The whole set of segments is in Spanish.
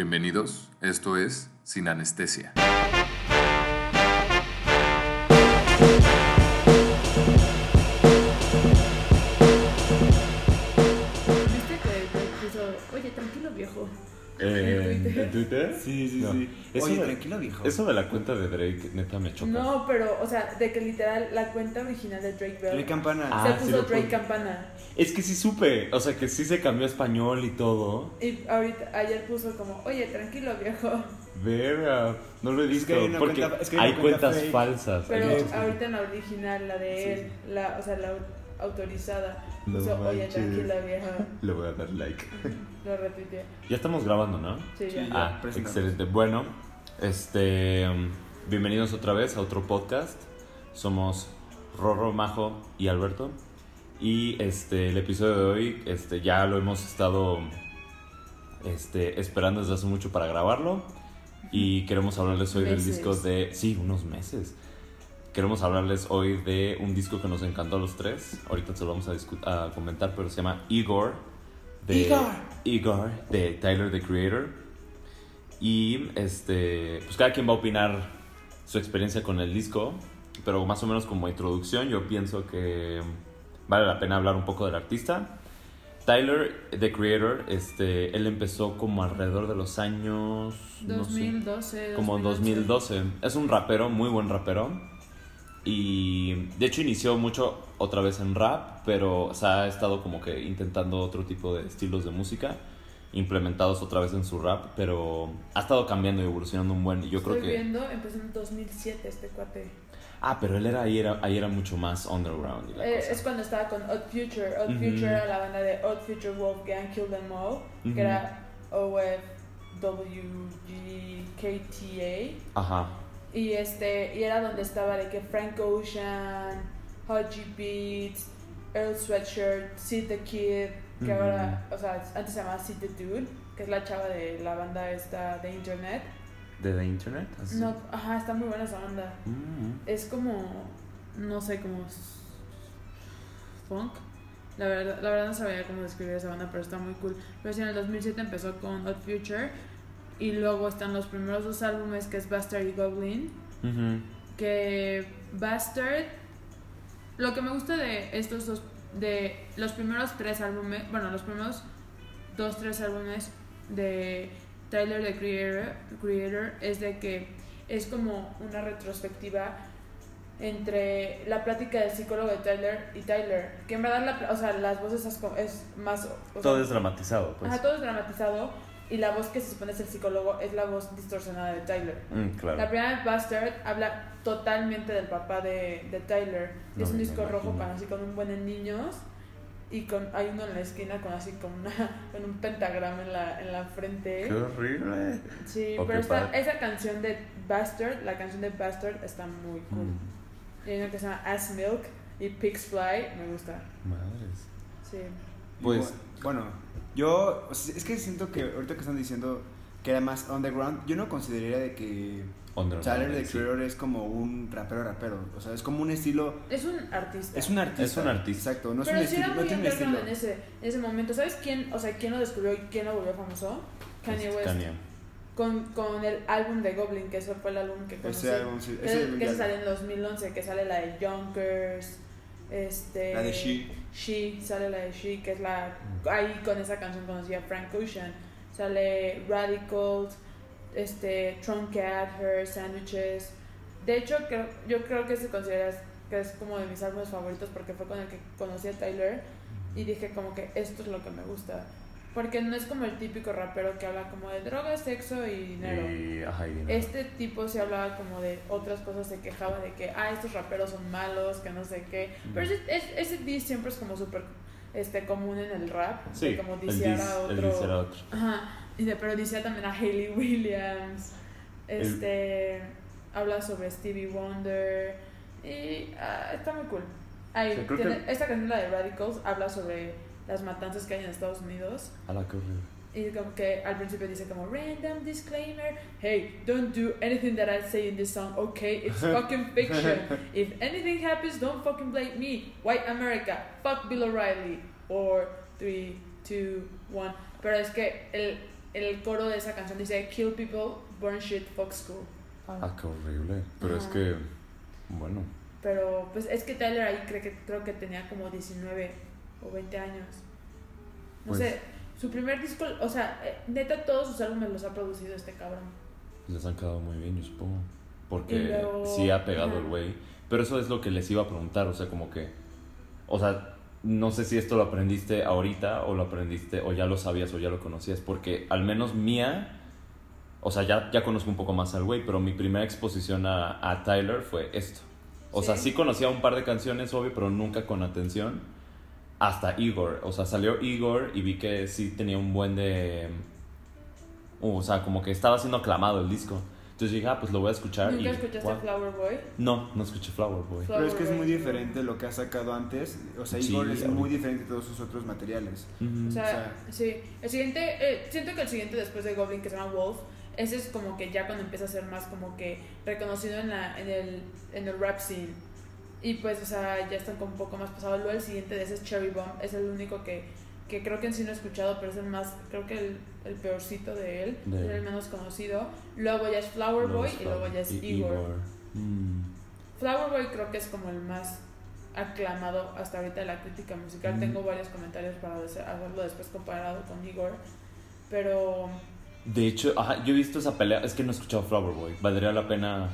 Bienvenidos, esto es Sin Anestesia. Eh, Twitter. ¿En Twitter? Sí, sí, No. sí. Eso Oye, de- tranquilo, viejo. Eso de la cuenta de Drake, neta, me choca. No, pero, o sea, de que literal la cuenta original de Drake Bell Drake Campana. Ah, se sí puso lo Drake puse. Campana. Es que sí supe, o sea, que sí se cambió a español y todo. Y ahorita, ayer puso como, oye, tranquilo viejo. Verga, no lo he Es visto. que hay una porque cuenta- es que hay hay cuenta cuentas fake. falsas. Pero ahorita en la original, la de Sí. él, la, o sea, la au- autorizada, No oye, manches. tranquilo viejo. Le voy a dar like. Lo retuiteé. Ya estamos grabando, ¿no? Sí, ya. Ah, presentamos. excelente. Bueno, este, bienvenidos otra vez a otro podcast. Somos Rorro, Majo y Alberto. Y este, el episodio de hoy, este, ya lo hemos estado, este, esperando desde hace mucho para grabarlo. Y queremos hablarles hoy del disco de, sí, unos meses. Queremos hablarles hoy de un disco que nos encantó a los tres. Ahorita se lo vamos a, a comentar, pero se llama Igor. De Igor. Igor, de Tyler the Creator. Y este, pues cada quien va a opinar su experiencia con el disco, pero más o menos como introducción yo pienso que vale la pena hablar un poco del artista. Tyler the Creator, este, él empezó como alrededor de los años no sé, 2012, como en 2011. 2012. Es un rapero, muy buen rapero. Y de hecho inició mucho otra vez en rap, pero o sea, ha estado como que intentando otro tipo de estilos de música implementados otra vez en su rap, pero ha estado cambiando y evolucionando un buen. y Yo creo que viendo, empezó en 2007 este cuate. Ah, pero él era ahí era ahí era mucho más underground y la Eh, cosa. es cuando estaba con Odd Future. Odd Ujú. Future era la banda de Odd Future Wolfgang Kill Them All, Ujú. que era OFWGKTA. Ajá. Y este y era donde estaba de que Frank Ocean, Hot G Beats, Earl Sweatshirt, Sid the Kid, que ahora, o sea, antes se llamaba Sid the Dude, que es la chava de la banda esta de internet. ¿De The Internet? Así. No, ajá, está muy buena esa banda. Mm. Es como, no sé, como funk. La verdad, la verdad no sabía cómo describir esa banda, pero está muy cool. Pero sí, en el 2007 empezó con Odd Future y luego están los primeros dos álbumes que es Bastard y Goblin. Que Bastard, lo que me gusta de estos dos, de los primeros tres álbumes, bueno, los primeros dos, tres álbumes de Tyler the Creator, Creator es de que es como una retrospectiva entre la plática del psicólogo de Tyler y Tyler, que en verdad, la, o sea, las voces es, más... o Todo sea, es dramatizado, pues. ajá, todo es dramatizado y la voz que se supone es el psicólogo es la voz distorsionada de Tyler. Mm, claro. La primera Bastard habla totalmente del papá de, de Tyler. No, es un disco rojo con así con un buen de niños y con hay uno en la esquina con así con una con un pentagrama en la en la frente. Qué horrible. Sí, Ok, pero esta- esa canción de Bastard, la canción de Bastard está muy cool. Mm, Y hay una que se llama Ass Milk y Pigs Fly, me gusta. Madres. Sí. Pues- Bueno, yo. o sea, es que siento que ahorita que están diciendo que era más underground, yo no consideraría de que Tyler the sí. Creator es como un rapero rapero. O sea, es como un estilo. Es un artista. Es un artista. Es un artista. Exacto, no es un sí estilo. era No tiene un estilo. en ese, en ese momento. ¿Sabes quién, o sea, quién lo descubrió y quién lo volvió famoso? Kanye Es West. Kanye. Con, con el álbum de Goblin, que eso fue el álbum que conocí. Ese álbum, sí. que, Ese que ya- se salió en 2011, que sale la de Junkers, este... La de She. She, sale la de She, que es la... Ahí con esa canción conocí a Frank Ocean. Sale Radicals, este, Truncat, Her, Sandwiches. De hecho, creo, yo creo que se considera que es como de mis álbumes favoritos porque fue con el que conocí a Tyler y dije como que esto es lo que me gusta. Porque no es como el típico rapero que habla como de drogas, sexo y dinero. Y, ajá, y dinero. Este tipo se hablaba como de otras cosas, se quejaba de que, ah, estos raperos son malos, que no sé qué. Pero ese, es- ese diss siempre es como súper este, común en el rap. Sí, como disear dis- a otro. el otro. Ajá. Pero dice también a Hayley Williams. Este. Habla sobre Stevie Wonder. Y ah, está muy cool. Ahí, tiene- que- Esta canción, la de Radicals, habla sobre las matanzas que hay en Estados Unidos. A la horrible. Y como que al principio dice como random disclaimer, hey, don't do anything that I say in this song, okay? It's fucking fiction. If anything happens, don't fucking blame me. White America, fuck Bill O'Reilly. Or 3, 2, 1. Pero es que el, el coro de esa canción dice Kill people, burn shit, fuck school. Ah, qué horrible. Pero es Ajá. que, bueno, Pero pues es que Tyler ahí creo que, creo que tenía como 19 o 20 años. No Pues- sé, su primer disco, o sea, eh, neta todos sus álbumes los ha producido este cabrón. les han quedado muy bien, yo supongo. Porque luego- sí ha pegado Ajá. el güey. Pero eso es lo que les iba a preguntar, o sea, como que... O sea, no sé si esto lo aprendiste ahorita o lo aprendiste o ya lo sabías o ya lo conocías. Porque al menos mía... O sea, ya, ya conozco un poco más al güey, pero mi primera exposición a, a Tyler fue esto. O sea, Sí. sí conocía un par de canciones, obvio, pero nunca con atención. Hasta Igor. O sea, salió Igor y vi que sí tenía un buen de... Uh, o sea, como que estaba siendo aclamado el disco. Entonces dije, ah, pues lo voy a escuchar. ¿Nunca y, escuchaste wow. Flower Boy? No, no escuché Flower Boy. Flower Pero es que es Boy, muy no. diferente lo que ha sacado antes. O sea, Sí, Igor es muy diferente de todos sus otros materiales. Ujú. O sea, O sea- sí. El siguiente, eh, siento que el siguiente después de Goblin, que se llama Wolf, ese es como que ya cuando empieza a ser más como que reconocido en, la, en, el, en el rap scene. Y pues, o sea, ya están como un poco más pasados. Luego el siguiente de ese es Cherry Bomb, es el único que, que creo que en sí no he escuchado, pero es el más, creo que el, el peorcito de él, De es el menos conocido. Luego ya es Flower Luego Boy es y luego ya es y Igor. Mm. Flower Boy creo que es como el más aclamado hasta ahorita de la crítica musical. Mm. Tengo varios comentarios para hacer- hacerlo después comparado con Igor. Pero De hecho, ajá, yo he visto esa pelea. Es que no he escuchado Flower Boy. Valdría la pena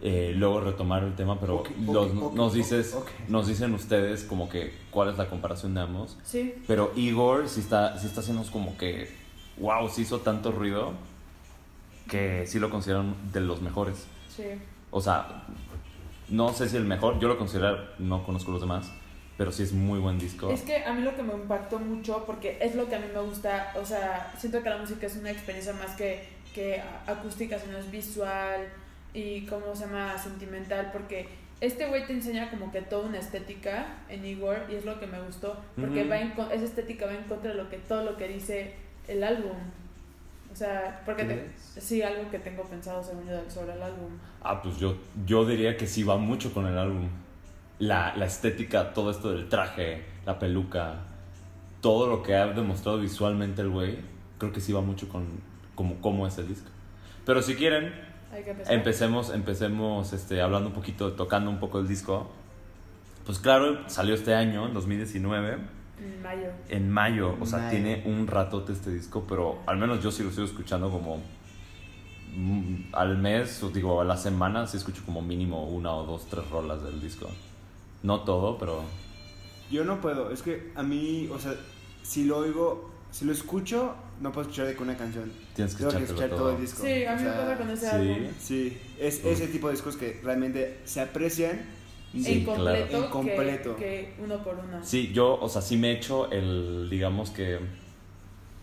eh, luego retomar el tema, pero los- nos, dices, nos dicen ustedes como que cuál es la comparación de ambos. sí, Pero Igor sí está, sí está haciendo como que, wow, sí hizo tanto ruido que sí lo consideran de los mejores. sí. O sea, no sé si el mejor, yo lo considero, no conozco los demás, pero sí es muy buen disco. Es que a mí lo que me impactó mucho, porque es lo que a mí me gusta, o sea, siento que la música es una experiencia más que, que acústica, sino es visual y, ¿cómo se llama?, sentimental, porque este güey te enseña como que toda una estética en Igor y es lo que me gustó, porque Ujú. va en, esa estética va en contra de lo que, todo lo que dice el álbum. O sea, porque te- sí, algo que tengo pensado según yo sobre el álbum. Ah, pues yo, yo diría que sí va mucho con el álbum. La, la estética, todo esto del traje, la peluca, todo lo que ha demostrado visualmente el güey, creo que sí va mucho con como, cómo es el disco. Pero si quieren, Hay que empezar. empecemos, empecemos este, hablando un poquito, tocando un poco el disco. Pues claro, salió este año, en 2019, En mayo. en mayo. O sea, Mayo. tiene un ratote este disco, pero al menos yo sí lo sigo escuchando como mm, al mes, o digo, a la semana, sí escucho como mínimo una o dos, tres rolas del disco. No todo, pero Yo no puedo, es que a mí, o sea, si lo oigo, si lo escucho, no puedo escuchar de que una canción. tienes que Tengo que escuchar todo todo. el disco. Sí, a mí o me sea, pasa con ese sí. álbum. Sí, es ese tipo de discos que realmente se aprecian. Sí, en claro. completo, En completo. Que, que uno por uno. Sí, yo, o sea, sí me echo el, digamos que,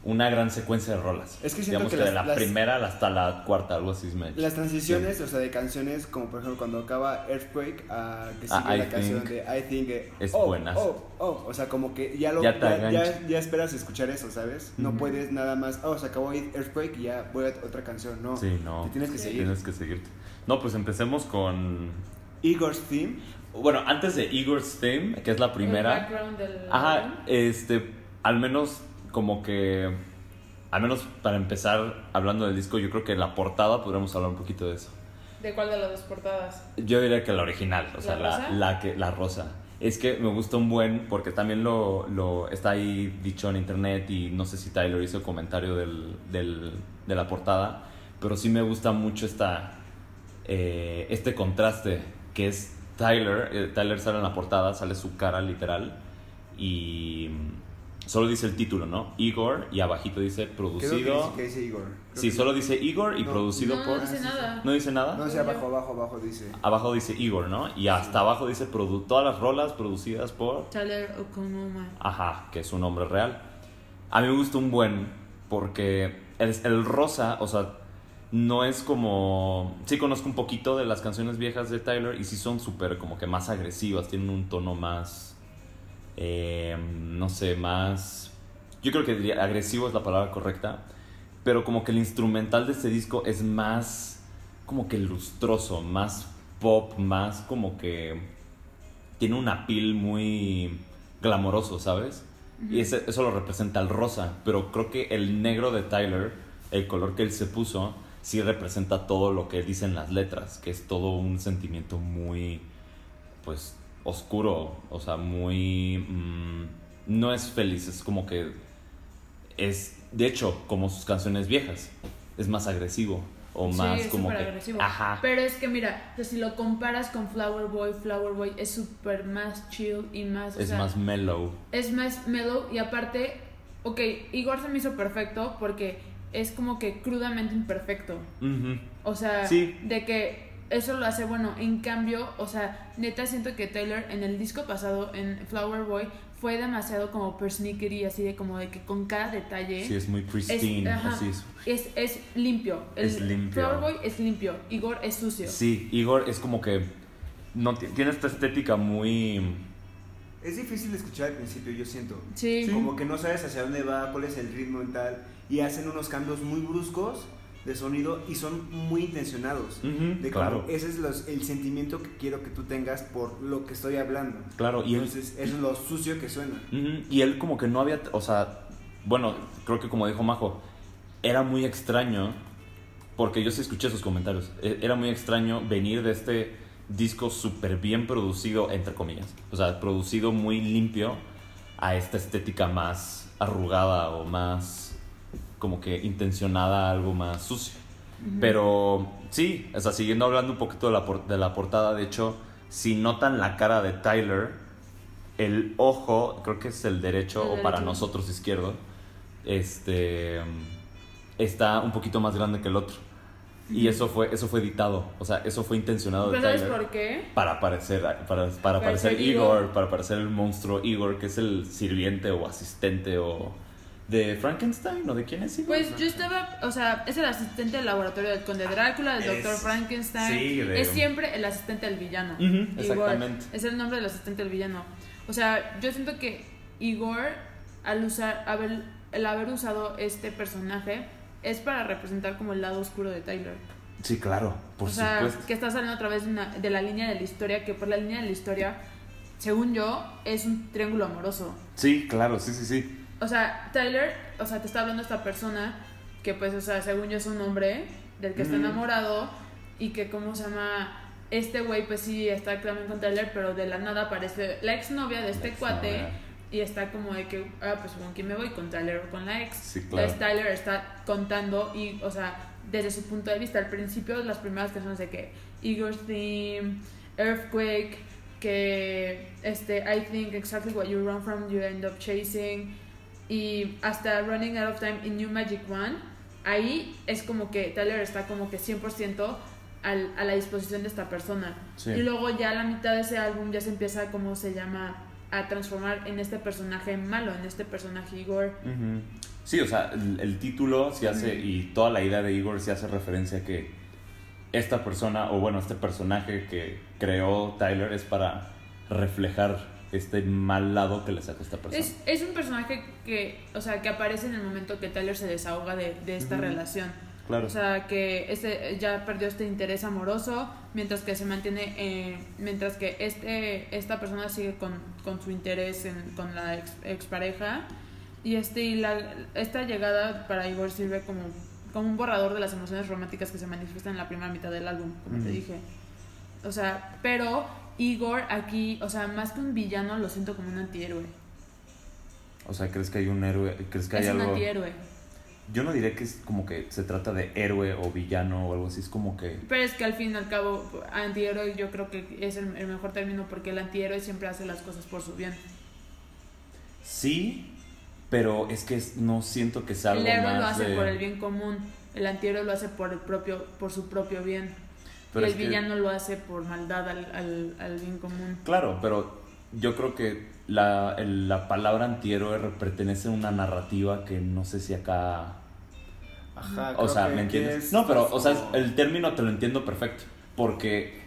una gran secuencia de rolas. Es que siento digamos que que, de la las- primera hasta la cuarta, algo así me. Las transiciones, o sea, de canciones, como por ejemplo cuando acaba Earthquake, a que sigue Ah, I la canción de I Think. eh, es oh, buenazo. Oh, oh, o sea, como que ya lo. Ya te Ya, ya, ya esperas escuchar eso, ¿sabes? No puedes nada más. Oh, se acabó Earthquake y ya voy a otra canción. No. Sí, no. Te tienes que Sí. seguir. Tienes que seguirte. No, pues empecemos con... Igor's Theme. Bueno, antes de Igor's Theme, que es la El primera. background del. Ajá, este, al menos como que, al menos para empezar hablando del disco, yo creo que la portada podríamos hablar un poquito de eso. ¿De cuál de las dos portadas? Yo diría que la original, o sea, ¿La la, rosa? la que, la rosa. Es que me gusta un buen, porque también lo, lo está ahí dicho en internet y no sé si Tyler hizo comentario del, del, de la portada, pero sí me gusta mucho esta, eh, este contraste que es Tyler, eh, Tyler sale en la portada, sale su cara literal y solo dice el título, ¿no? Igor y abajito dice ¿Qué es lo que producido. dice, que dice Igor? Creo Sí, que- solo dice Igor y No. producido no, por... no dice nada. ¿No dice nada? No, sí, abajo, abajo, abajo dice. Abajo dice Igor, ¿no? Y hasta abajo dice produ- todas las rolas producidas por... Tyler Okonoma. Ajá, que es un nombre real. A mí me gusta un buen porque el, el rosa, o sea, no es como... Sí conozco un poquito de las canciones viejas de Tyler y sí son súper como que más agresivas, tienen un tono más... eh, no sé, más... Yo creo que diría agresivo es la palabra correcta, pero como que el instrumental de este disco es más como que lustroso, más pop, más como que tiene un apil muy glamoroso, ¿sabes? Y ese- eso lo representa el rosa. Pero creo que el negro de Tyler, el color que él se puso, sí representa todo lo que dicen las letras, que es todo un sentimiento muy, pues, oscuro. O sea, muy... mm, no es feliz, es como que es, de hecho, como sus canciones viejas. Es más agresivo. O más sí, es como súper que... agresivo. Ajá. Pero es que mira, o sea, si lo comparas con Flower Boy, Flower Boy es súper más chill y más. o es sea, más mellow. es más mellow y aparte, ok, Igor se me hizo perfecto porque es como que crudamente imperfecto. Ujú. O sea, Sí. de que eso lo hace bueno. En cambio, o sea, neta siento que Taylor en el disco pasado, en Flower Boy, fue demasiado como persnickety, así de como de que con cada detalle. Sí, es muy pristine. ajá, así es. es, es limpio. El Es limpio. Flower Boy es limpio. Igor es sucio. Sí, Igor es como que no ti- tiene esta estética muy Es difícil de escuchar al principio, yo siento. Sí. Como que no sabes hacia dónde va, cuál es el ritmo y tal. Y hacen unos cambios muy bruscos de sonido y son muy intencionados. De claro. como, ese es los- el sentimiento que quiero que tú tengas por lo que estoy hablando. claro y él, Entonces, eso es lo sucio que suena. Y él como que no había, o sea, bueno, creo que como dijo Majo, era muy extraño porque yo sí escuché sus comentarios. e- Era muy extraño venir de este disco súper bien producido, entre comillas. O sea, producido muy limpio a esta estética más arrugada o más como que intencionada, algo más sucio. Pero sí, o sea, siguiendo hablando un poquito de la, de la portada, de hecho, si notan la cara de Tyler, el ojo, creo que es el derecho, El o para nosotros izquierdo, este está un poquito más grande que el otro. Y eso fue, eso fue editado, o sea, eso fue intencionado de ¿Pero sabes por qué? para parecer para, para parecer Igor, Igor. para parecer el monstruo Igor, que es el sirviente o asistente o de Frankenstein o de quién es Igor. Pues yo estaba, o sea, es el asistente del laboratorio del conde Drácula, del doctor Frankenstein. sí, de- Es siempre el asistente del villano. Igor. exactamente. Es el nombre del asistente del villano. O sea, yo siento que Igor, al usar, haber, el haber usado este personaje, es para representar como el lado oscuro de Tyler. Sí, claro, por o sea, supuesto. que está saliendo a través de, una- de la línea de la historia, que por la línea de la historia, según yo, es un triángulo amoroso. Sí, claro, sí, sí, sí. O sea, Tyler, o sea, te está hablando esta persona que pues, o sea, según yo es un hombre del que está Ujú. enamorado y que, ¿cómo se llama? Este güey pues sí está también con Tyler, pero de la nada aparece la exnovia de este cuate y está como de que, ah, pues con quién me voy, con Tyler o con la ex. Sí, claro. Entonces Tyler está contando y, o sea, desde su punto de vista, al principio las primeras canciones de que Igor's Theme, Earthquake, que este, I think exactly what you run from, you end up chasing, y hasta Running Out of Time y New Magic One, ahí es como que Tyler está como que 100% al, a la disposición de esta persona. Sí. Y luego ya a la mitad de ese álbum ya se empieza, como se llama, a transformar en este personaje malo, en este personaje Igor. Ujú. Sí, o sea, el, el título se hace y toda la idea de Igor se hace referencia a que esta persona, o bueno, este personaje que creó Tyler es para reflejar este mal lado que le saca esta persona. Es, es un personaje que, o sea, que aparece en el momento que Tyler se desahoga de, de esta relación. Claro. O sea, que este ya perdió este interés amoroso, mientras que se mantiene, eh, mientras que este, esta persona sigue con, con su interés en- con la ex, expareja. Y, este, y la, esta llegada para Igor sirve como, como un borrador de las emociones románticas que se manifiestan en la primera mitad del álbum, como te dije. O sea, pero Igor aquí, o sea, más que un villano, lo siento como un antihéroe. O sea, ¿crees que hay un héroe? ¿Crees que hay Es un algo? antihéroe. Yo no diré que es como que se trata de héroe o villano o algo así, es como que... Pero es que al fin y al cabo, antihéroe yo creo que es el, el mejor término porque el antihéroe siempre hace las cosas por su bien. Sí, pero es que no siento que sea algo El héroe más lo hace de- por el bien común, el antihéroe lo hace por el propio, por su propio bien. Pero y es el que- villano lo hace por maldad al, al, al bien común. Claro, pero yo creo que la, el- la palabra antihéroe pertenece a una narrativa que no sé si acá... Ajá, O creo sea, que ¿me entiendes? es No, pero, o sea, es- el término te lo entiendo perfecto. Porque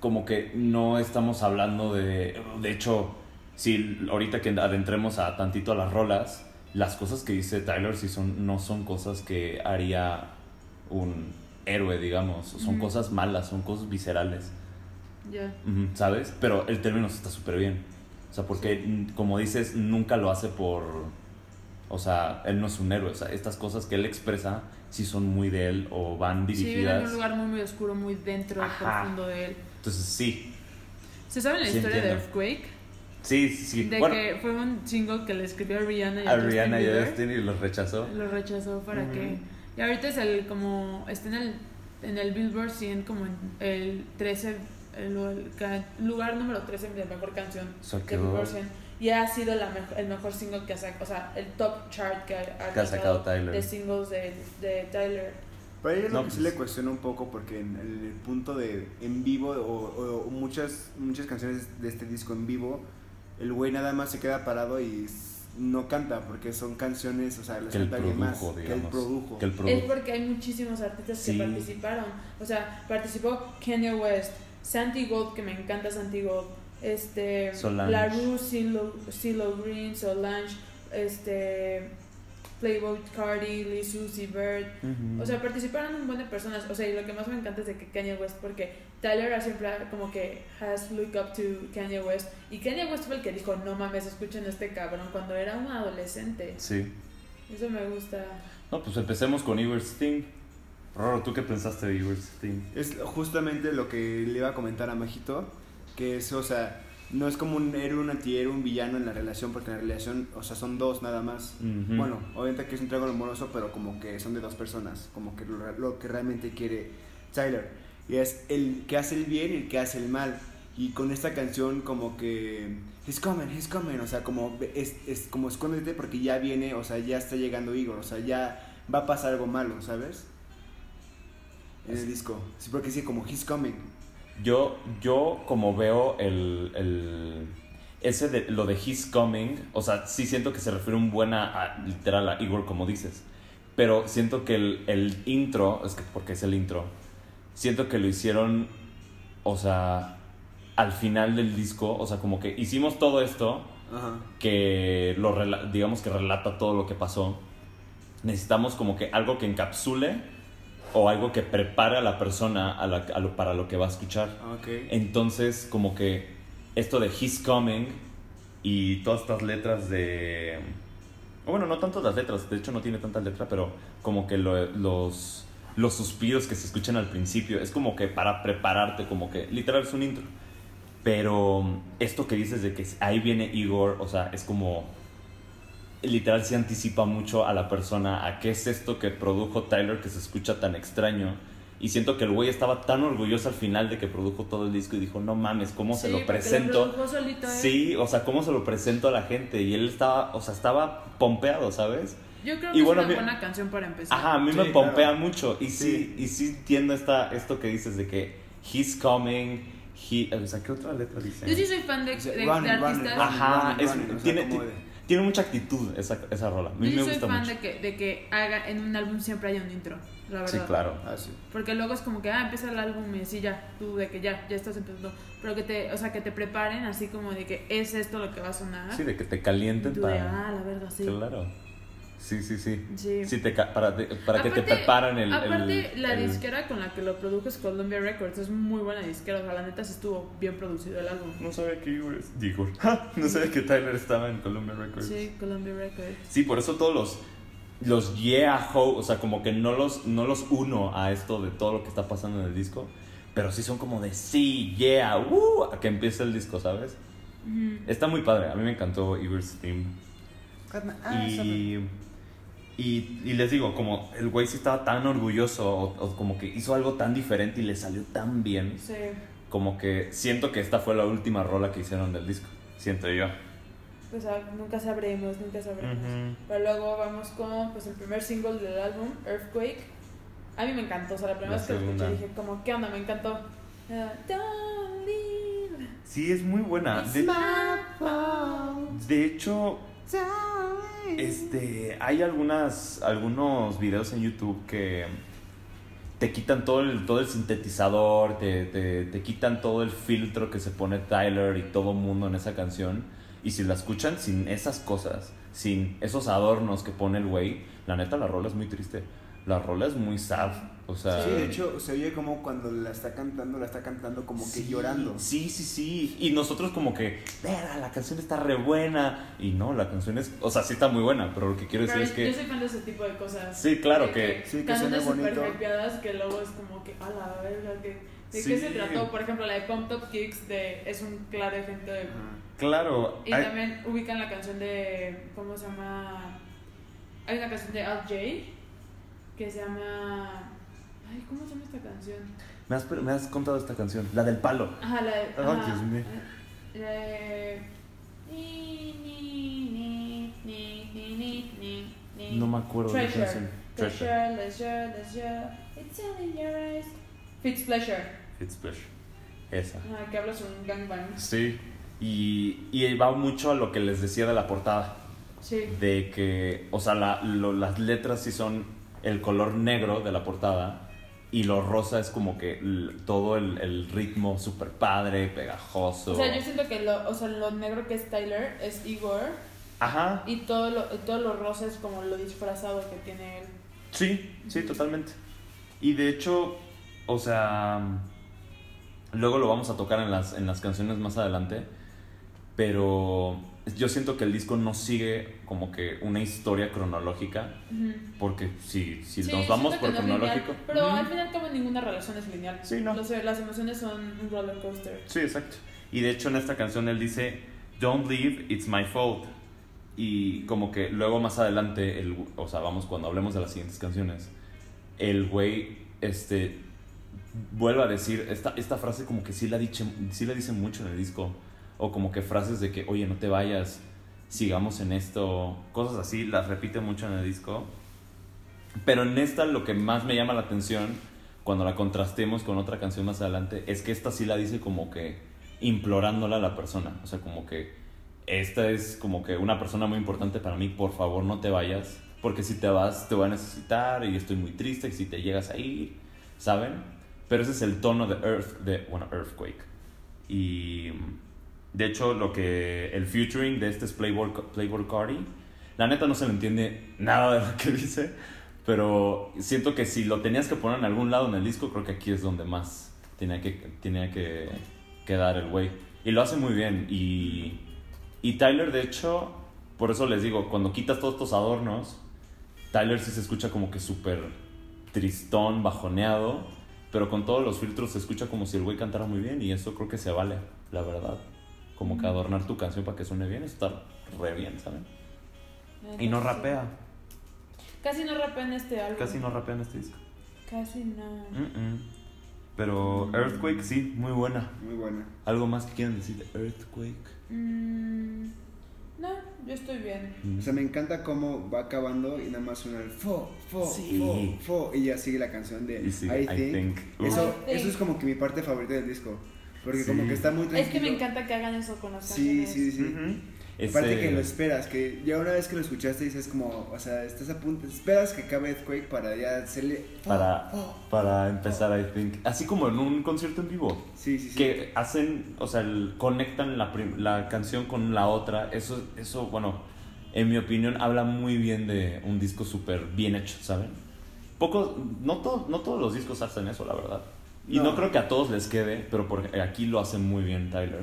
como que no estamos hablando de... De hecho, si ahorita que adentremos a tantito a las rolas, las cosas que dice Tyler sí son, no son cosas que haría un héroe, digamos. Son Ujú. cosas malas, son cosas viscerales. Ya. Ujú, ¿Sabes? Pero el término está súper bien. O sea, porque, mm, como dices, nunca lo hace por... O sea, él no es un héroe. O sea, estas cosas que él expresa sí son muy de él o van Sí, vive en dirigidas. un lugar muy, muy oscuro, muy dentro, Ajá. profundo de él. Entonces, sí. ¿Se sabe la Sí, historia de entiendo. Earthquake? Sí, sí, sí. De bueno, que fue un single que le escribió a Rihanna y a, a Justin Rihanna y a Bieber. Justin y los rechazó. Lo rechazó para Ujú. que... Y ahorita es el como... Está en el, en el Billboard 100 como en el 13... El, el lugar número 13 de mejor canción O sea, de Billboard 100. Y ha sido la el mejor single que ha sacado... O sea, el top chart que ha, Que ha sacado Tyler. de singles de, de Tyler. Pero ahí es lo No, que sí pues- le cuestiono un poco porque en el punto de en vivo o, o muchas muchas canciones de este disco en vivo, el güey nada más se queda parado y no canta porque son canciones, o sea, las Que canta alguien más, que él produjo. Que él Es porque hay muchísimos artistas Sí. que participaron. O sea, participó Kanye West, Santi Gold, que me encanta Santi Gold, este, Solange. LaRue, CeeLo Green, Solange, este, Playboy Cardi, Lee Susie Bird. Ujú. O sea, participaron un buen de personas. O sea, y lo que más me encanta es de que Kanye West, porque Tyler siempre como que has look up to Kanye West. Y Kanye West fue el que dijo, no mames, escuchen a este cabrón cuando era un adolescente. Sí. Eso me gusta. No, pues empecemos con Eagles Sting. Roro, ¿tú qué pensaste de Eagles Sting? Es justamente lo que le iba a comentar a Majito, que es, o sea, no es como un héroe, un antihéroe, un villano en la relación, porque en la relación, o sea, son dos nada más. Bueno, obviamente que es un triángulo amoroso, pero como que son de dos personas, como que lo, lo que realmente quiere Tyler. Y es el que hace el bien y el que hace el mal. Y con esta canción como que... He's coming, he's coming. O sea, como es, es como escóndete porque ya viene, o sea, ya está llegando Igor. O sea, ya va a pasar algo malo, ¿sabes? En el disco. Sí, porque sí, como he's coming. Yo, yo como veo el, el ese de lo de He's Coming, o sea, sí siento que se refiere un buena a, literal a Igor como dices, pero siento que el, el intro, es que porque es el intro, siento que lo hicieron, o sea, al final del disco, o sea, como que hicimos todo esto Ajá. que lo rela- digamos que relata todo lo que pasó. Necesitamos como que algo que encapsule o algo que prepare a la persona a la- a lo- para lo que va a escuchar. Ok. Entonces, como que esto de He's Coming y todas estas letras de... Bueno, no tanto las letras, de hecho no tiene tanta letra, pero como que lo- los, los suspiros que se escuchan al principio, es como que para prepararte, como que literal es un intro. Pero esto que dices de que ahí viene Igor, o sea, es como... Literal se anticipa mucho a la persona a qué es esto que produjo Tyler que se escucha tan extraño. Y siento que el güey estaba tan orgulloso al final de que produjo todo el disco y dijo, no mames, ¿cómo se Sí, lo porque presento? produjo solito, ¿eh? Sí, o sea, ¿cómo se lo presento a la gente? Y él estaba, o sea, estaba pompeado, ¿sabes? Yo creo Y que bueno, es una mi- buena canción para empezar. Ajá, a mí Sí, me pompea claro. mucho. Y sí, Sí. y sí entiendo esta, esto que dices de que he's coming, he, o sea, ¿qué otra letra dice? Yo sí soy fan de, de- running, de artistas. running, Ajá, running, es- running, o sea, tiene, mucha actitud esa, esa rola. A mí Yo me soy gusta fan mucho. de que, de que haga en un álbum siempre haya un intro, la verdad. Sí, claro. Ah, sí. Porque luego es como que, ah, empieza el álbum y así ya, tú de que ya, ya estás empezando. Pero que te, o sea, que te preparen así como de que es esto lo que va a sonar. Sí, de que te calienten para... ah, la verga, sí. Claro. Sí, sí, sí. Sí. Sí, te para, para que te preparan el... Aparte, el- la el- disquera con la que lo produjo es Columbia Records. Es muy buena disquera. O sea, la neta sí estuvo bien producido el álbum. No sabía que Igor es... Igor. no sabía que Tyler estaba en Columbia Records. Sí, Columbia Records. Sí, por eso todos los los yeah ho, o sea, como que no los no los uno a esto de todo lo que está pasando en el disco, pero sí son como de sí, yeah, uh, a que empiece el disco, ¿sabes? Está muy padre, a mí me encantó Igor's Theme. Ah, Y, y, y les digo, como el güey sí estaba tan orgulloso, o, o como que hizo algo tan diferente y le salió tan bien, Sí. como que siento que esta fue la última rola que hicieron del disco, siento yo. Pues ah, nunca sabremos, nunca sabremos. Ujú. Pero luego vamos con pues, el primer single del álbum, Earthquake. A mí me encantó, o sea, la primera La vez que lo escuché segunda. dije, como, ¿qué onda? Me encantó. Ah, Don't leave, Sí, es muy buena. it's De, my fault. de hecho, Este, hay algunas, algunos videos en YouTube que te quitan todo el, todo el sintetizador, te, te, te quitan todo el filtro que se pone Tyler y todo mundo en esa canción. Y si la escuchan sin esas cosas, sin esos adornos que pone el güey, la neta la rola es muy triste. La rola es muy sad. O sea, Sí, de hecho, se oye como cuando la está cantando, la está cantando como que Sí, llorando. Sí, sí, sí. Y nosotros como que, verga, la canción está re buena. Y no, la canción es, o sea, sí está muy buena, pero lo que quiero decir Pero es que... yo soy fan de ese tipo de cosas. Sí, claro De que... Sí, que súper bonito. que luego es como que, a la verga, que, ¿de Sí. qué se trató? Por ejemplo, la de Pump Top Kicks de, es un claro ejemplo de... Claro. Y hay- también ubican la canción de, ¿cómo se llama? Hay una canción de Al J que se llama... Ay, ¿cómo se llama esta canción? me, has, me has contado esta canción, la del palo. Ajá, la de... Ay, ajá, Dios mío. La de... Ni, ni, ni, ni, ni, ni, ni, ni. No me acuerdo de la canción. Treasure. Treasure, leisure, leisure. It's all in your eyes. Fitz Pleasure. It's Pleasure. Esa. Ajá, que habla sobre un gangbang. Sí. Y, y va mucho a lo que les decía de la portada. Sí. De que, o sea, la- lo- las letras sí son el color negro de la portada. Y lo rosa es como que todo el, el ritmo super padre, pegajoso. O sea, yo siento que lo, o sea, lo negro que es Tyler es Igor Ajá. y todo lo, todo lo rosa es como lo disfrazado que tiene él. Sí, sí, totalmente. Y de hecho, o sea, luego lo vamos a tocar en las, en las canciones más adelante, pero yo siento que el disco no sigue como que una historia cronológica, Ujú. porque si, si Sí, nos vamos por no cronológico... lineal, pero al fin y al cabo ninguna relación es lineal. Sí, no. Los- las emociones son un roller coaster. Sí, exacto. Y de hecho en esta canción él dice, Don't leave, it's my fault. Y como que luego más adelante, el, o sea, vamos, cuando hablemos de las siguientes canciones, el güey, este, vuelve a decir esta, esta frase como que sí la, dice, sí la dice mucho en el disco. O como que frases de que, oye, no te vayas, sigamos en esto, cosas así, las repite mucho en el disco. Pero en esta lo que más me llama la atención, cuando la contrastemos con otra canción más adelante, es que esta sí la dice como que implorándola a la persona. O sea, como que esta es como que una persona muy importante para mí, por favor no te vayas, porque si te vas te voy a necesitar y estoy muy triste si te llegas a ir, ¿saben? Pero ese es el tono de Earth, de, bueno, Earthquake. Y de hecho lo que el featuring de este es Playboy, Playboy Cardi, la neta no se le entiende nada de lo que dice, pero siento que si lo tenías que poner en algún lado en el disco, creo que aquí es donde más tenía que, tenía que quedar el güey. Y lo hace muy bien. Y, y Tyler, de hecho, por eso les digo, cuando quitas todos estos adornos, Tyler sí se escucha como que súper tristón, bajoneado, pero con todos los filtros se escucha como si el güey cantara muy bien y eso creo que se vale, la verdad. Como que adornar tu canción para que suene bien, eso está re bien, ¿saben? Y no rapea, Casi no rapea en este álbum. casi no rapea en este disco. Casi no. Mm-mm. Pero Earthquake sí, muy buena. Muy buena. ¿Algo más que quieran decir de Earthquake? Mm, no, yo estoy bien. Mm. O sea, me encanta cómo va acabando y nada más suena el fo, fo, Sí. fo, fo. Y ya sigue la canción de sí, I I Think. think. Uf. Eso, I think. eso es como que mi parte favorita del disco. Porque Sí. como que está muy tranquilo. Es que me encanta que hagan eso con las Sí, canciones. sí, sí. Ujú. Aparte Ese- que lo esperas, que ya una vez que lo escuchaste dices como, o sea, estás a punto, esperas que acabe Earthquake para ya hacerle... para, fo. para empezar, I think. Así como en un concierto en vivo. Sí, sí, sí. Que hacen, o sea, el- conectan la, prim- la canción con la otra. Eso, eso, bueno, en mi opinión, habla muy bien de un disco súper bien hecho, ¿saben? Pocos, no, to- no todos los discos hacen eso, la verdad. Y no. No. creo que a todos les quede, pero por, aquí lo hacen muy bien Tyler.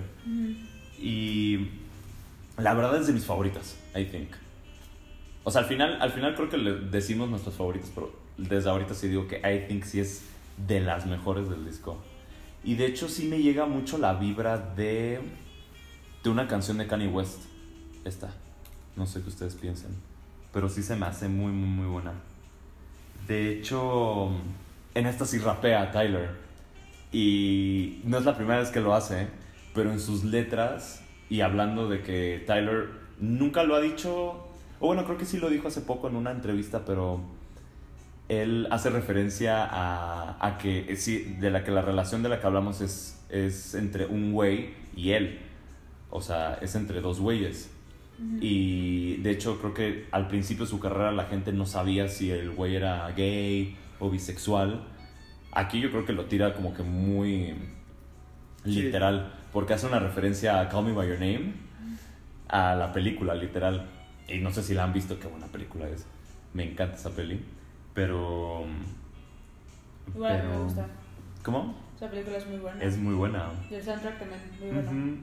Y la verdad es de mis favoritas, I think. O sea, al final, al final creo que le decimos nuestras favoritas, pero desde ahorita sí digo que I think sí es de las mejores del disco. Y de hecho sí me llega mucho la vibra de, de una canción de Kanye West. Esta. No sé qué ustedes piensen. Pero sí se me hace muy, muy, muy buena. De hecho, en esta sí rapea Tyler. Y no es la primera vez que lo hace, pero en sus letras y hablando de que Tyler nunca lo ha dicho, o bueno, creo que sí lo dijo hace poco en una entrevista, pero él hace referencia a, a que eh, sí, de la que la relación de la que hablamos es, es entre un güey y él. O sea, es entre dos güeyes. Y de hecho creo que al principio de su carrera la gente no sabía si el güey era gay o bisexual. Aquí yo creo que lo tira como que muy Sí. literal, porque hace una referencia a Call Me By Your Name, a la película literal. Y no sé si la han visto, qué buena película es. Me encanta esa peli. Pero. Igual me gusta. ¿Cómo? Esa película es muy buena. Es muy buena. Y el soundtrack también muy bueno. Ujú.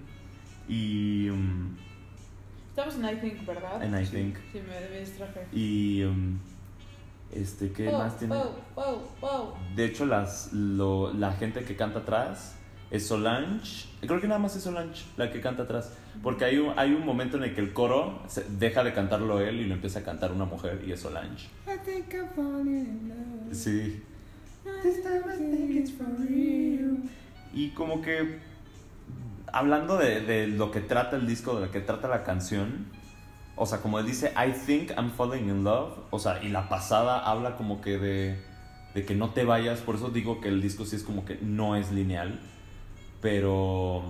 Y. um, Estamos en I Think, ¿verdad? en I Sí. Think. Sí, me, me distraje. Y. um, este, ¿qué Oh, más tiene? oh, oh, oh. De hecho, las, lo- la gente que canta atrás es Solange. Creo que nada más es Solange la que canta atrás. Porque hay un, hay un momento en el que el coro se- deja de cantarlo él y lo empieza a cantar una mujer y es Solange. I think I'm falling in love. Sí. This time I think it's for real. Y como que hablando de, de lo que trata el disco, de lo que trata la canción, o sea, como él dice, I think I'm falling in love, o sea, y la pasada habla como que de, de que no te vayas, por eso digo que el disco sí es como que no es lineal, pero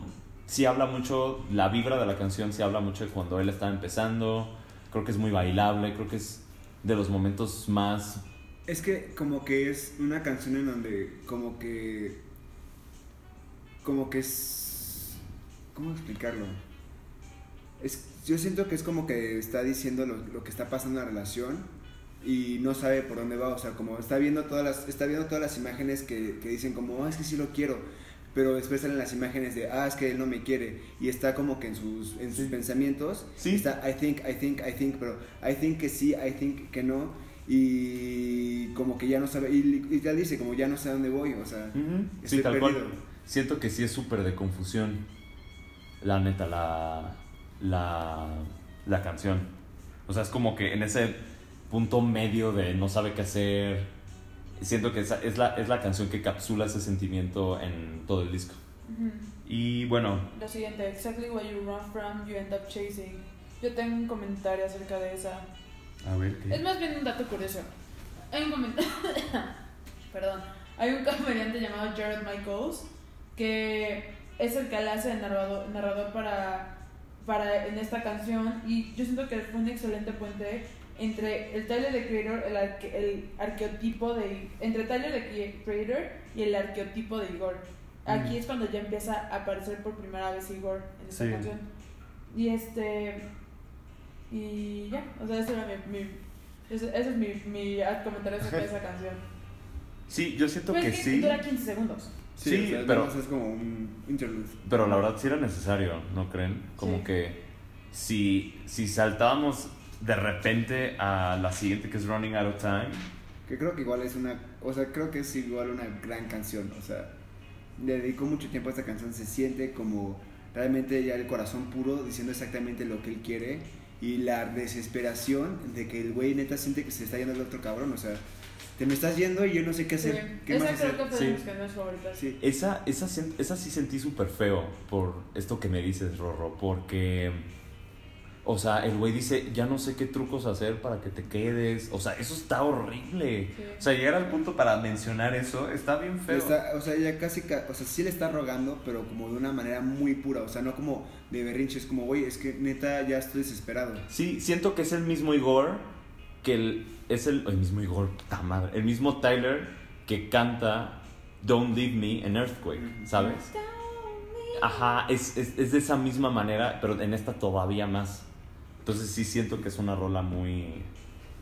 sí habla mucho, la vibra de la canción sí habla mucho de cuando él estaba empezando, creo que es muy bailable, creo que es de los momentos más... Es que como que es una canción en donde como que como que es ¿cómo explicarlo? Es yo siento que es como que está diciendo lo, lo que está pasando en la relación y no sabe por dónde va, o sea, como está viendo todas las está viendo todas las imágenes que, que dicen como, "Ah, es que sí lo quiero." Pero después salen las imágenes de, ah, es que él no me quiere. Y está como que en sus, en sus Sí. pensamientos. Sí. Está, I think, I think, I think, pero I think que sí, I think que no. Y como que ya no sabe, y, y ya dice, como ya no sé a dónde voy, o sea, Sí, estoy tal cual. perdido. Siento que sí es súper de confusión. La neta, la, la, la canción. O sea, es como que en ese punto medio de no sabe qué hacer. Siento que esa es la, es la canción que capsula ese sentimiento en todo el disco. Y bueno, Lo siguiente, exactly what you run from, you end up chasing. Yo tengo un comentario acerca de esa. a ver Es más bien un dato curioso. Hay un comentario. Perdón. Hay un comediante llamado Jared Michaels que es el que le hace el narrador, narrador para, para en esta canción. Y yo siento que fue un excelente puente entre el Tyler the Creator, el, arque- el arqueotipo de. Entre Tyler the Creator y el arqueotipo de Igor. Aquí Mm. es cuando ya empieza a aparecer por primera vez Igor en esta Sí. canción. Y este. Y ya, o sea, ese era mi. mi ese, ese es mi, mi comentario de esa canción. Sí, yo siento Pero que que sí. dura 15 segundos. Sí, Sí, o sea, pero- es como un interlude. Pero la verdad sí era necesario, ¿no creen? Como Sí. que si, si saltábamos de repente a la siguiente que es Running Out of Time, Que creo que igual es una, o sea, creo que es igual una gran canción, o sea, le dedico mucho tiempo a esta canción, se siente como realmente ya el corazón puro diciendo exactamente lo que él quiere y la desesperación de que el güey neta siente que se está yendo el otro cabrón, o sea, te me estás yendo y yo no sé qué hacer, Sí. qué Esa más creo hacer. que fue Sí. de mis favoritas. Sí. esa, esa, esa sí sentí súper feo por esto que me dices, Rorro, porque, o sea, el güey dice, ya no sé qué trucos hacer para que te quedes, o sea, eso está horrible. Sí. O sea, llegar al punto para mencionar eso está bien feo. está- o sea, ya casi, ca- o sea, sí le está rogando, pero como de una manera muy pura, o sea, no como de berrinche, es como, güey, es que neta ya estoy desesperado. Sí, siento que es el mismo Igor que el, es el, el mismo Igor, puta madre, el mismo Tyler que canta Don't Leave Me en Earthquake, Ujú. ¿sabes? Ajá, es, es, es de esa misma manera, pero en esta todavía más. Entonces sí siento que es una rola muy...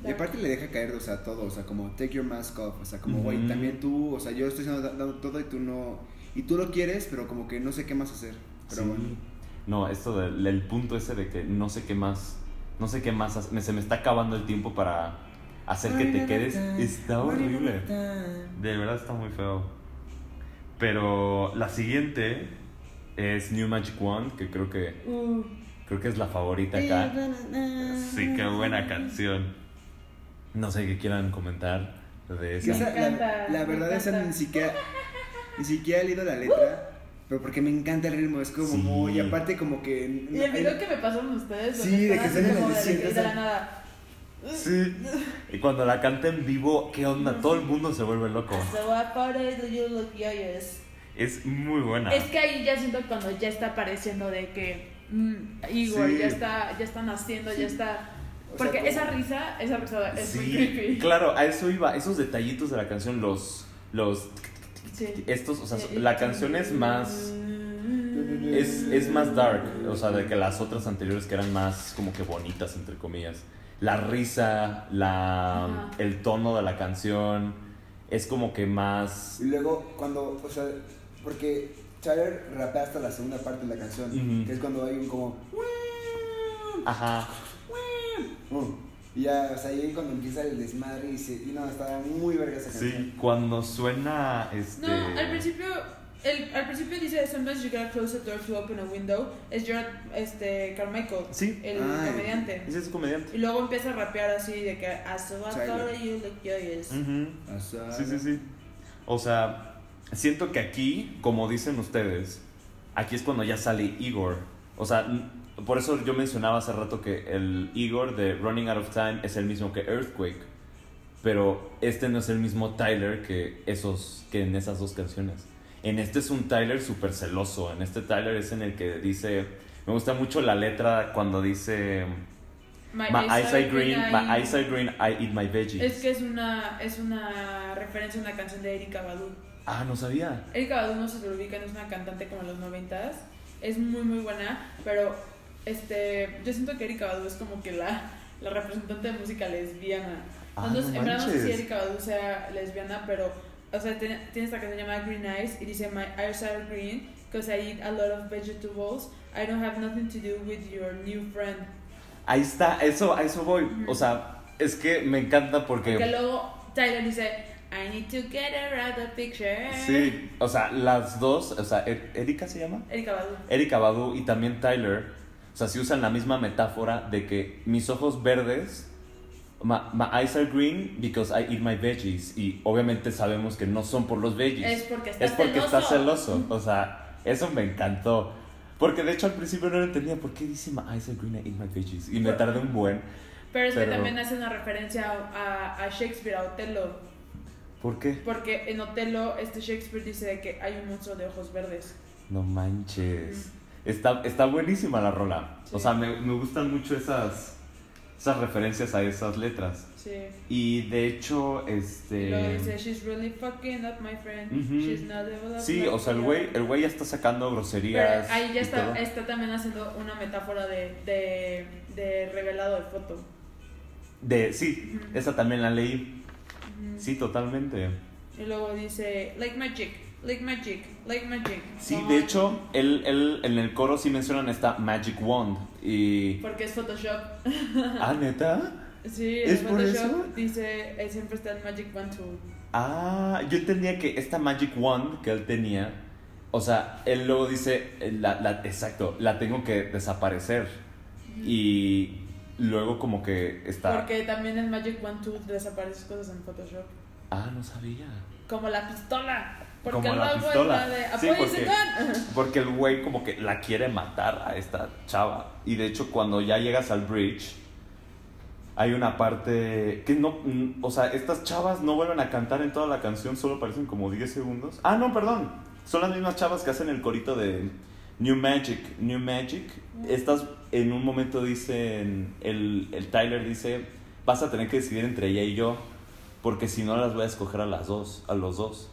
Y aparte le deja caer, o sea, todo, o sea, como take your mask off, o sea, como, güey, Ujú. también tú, o sea, yo estoy haciendo dando todo y tú no, y tú lo quieres, pero como que no sé qué más hacer. Pero Sí. bueno. No, esto del el punto ese de que no sé qué más, no sé qué más, me- se me está acabando el tiempo para hacer que te quedes, está horrible. De verdad está muy feo. Pero la siguiente es New Magic Wand, que creo que Uh, creo que es la favorita acá. Sí, qué buena canción. No sé qué quieran comentar de esa. esa- la, la verdad esa ni siquiera, ni siquiera he leído la letra, pero porque me encanta el ritmo, es como Sí. muy, y aparte como que... y el video que me pasaron ustedes. Sí, de están que como al de, desierto, de la nada. Sí. Y cuando la canta en vivo, ¿qué onda? Todo el mundo se vuelve loco. Es muy buena. Es que ahí ya siento cuando ya está apareciendo de que mm, Igor Sí. ya está ya está naciendo, ya está O sea, porque esa risa, esa risa es muy Sí, creepy. claro, a eso iba. Esos detallitos de la canción, los. los Sí. estos, o sea, Sí. la canción es más. Es, es más dark, o sea, de que las otras anteriores que eran más como que bonitas, entre comillas. la risa, la, Ajá. el tono de la canción, es como que más... Y luego cuando, o sea, porque Tyler rapea hasta la segunda parte de la canción, Ujú. que es cuando hay un como... Ajá. "Uh", y ya, o sea, ahí cuando empieza el desmadre y, se, y no, está muy verga esa canción. Sí, cuando suena este... No, al principio, el, al principio dice Sometimes you gotta close the door to open a window. Es Gerard este, Carmichael, Sí. el Ay. comediante. Ese es comediante. Y luego empieza a rapear así de que Tyler. thought you look joyous. O sea, Sí, sí, sí. O sea, siento que aquí, como dicen ustedes, aquí es cuando ya sale Igor. O sea, por eso yo mencionaba hace rato que el Igor de Running Out of Time es el mismo que Earthquake. Pero este no es el mismo Tyler que, esos, que en esas dos canciones. En este es un Tyler súper celoso. En este Tyler es en el que dice... Me gusta mucho la letra cuando dice... My eyes are green, my eyes are green, I eat my veggies. Es que es una, es una referencia a una canción de Erika Badu. Ah, no sabía. Erika Badu no se lo ubican, es una cantante como en los noventas. Es muy muy buena, pero este, yo siento que Erika Badu es como que la, la representante de música lesbiana. Ah, Entonces, no en verdad no sé si. Erika Badu sea lesbiana, pero, o sea, tiene, tiene esta canción llamada Green Eyes y dice, My eyes are green because I eat a lot of vegetables. I don't have nothing to do with your new friend. Ahí está, eso, a eso voy. Ujú. O sea, es que me encanta porque... Que luego Tyler dice, I need to get her out of the picture. Sí, o sea, las dos, o sea, Er- Erika se llama. Erika Badu. Erika Badu y también Tyler, o sea, sí usan la misma metáfora de que mis ojos verdes, my, my eyes are green because I eat my veggies. Y obviamente sabemos que no son por los veggies. Es porque está es porque celoso. está celoso. O sea, eso me encantó. Porque de hecho al principio no lo entendía. ¿Por qué dice my eyes are green, I eat my veggies? Y me tardé un buen. Pero es que Pero- también hace una referencia a, a Shakespeare, a Otelo. ¿Por qué? Porque en Otelo, este Shakespeare dice que hay un monstruo de ojos verdes. No manches. Está, está buenísima la rola. O sea, me, me gustan mucho esas, esas referencias a esas letras. Sí. Y de hecho, este. dice, she's really fucking up, my friend. She's not developed. Sí, o sea, el güey, are." el güey ya está sacando Pero groserías. ahí ya está, está también haciendo una metáfora de, de, de revelado de foto. De, sí, esa también la leí. Sí, totalmente. Y luego dice, like magic, like magic, like magic. Sí, Como- de hecho, él, él en el coro sí mencionan esta Magic Wand. Y. Porque es Photoshop. Ah, neta. Sí, ¿Es en por Photoshop eso? dice, eh, siempre está el Magic One Tool. Ah, yo entendía que esta Magic Wand que él tenía, o sea, él luego dice, eh, la, la- exacto, la tengo que desaparecer. Y luego como que está... Porque también el Magic One Tool desaparece cosas en Photoshop. Ah, no sabía. Como la pistola. Porque Como la pistola. de Sí, porque-. Porque el güey como que la quiere matar a esta chava. Y de hecho cuando ya llegas al bridge, hay una parte que no... mm, O sea, estas chavas no vuelven a cantar en toda la canción, solo aparecen como 10 segundos. Ah, no, perdón. Son las mismas chavas que hacen el corito de New Magic. New Magic. Estas en un momento dicen, el, el Tyler dice, vas a tener que decidir entre ella y yo. Porque si no las voy a escoger a las dos, a los dos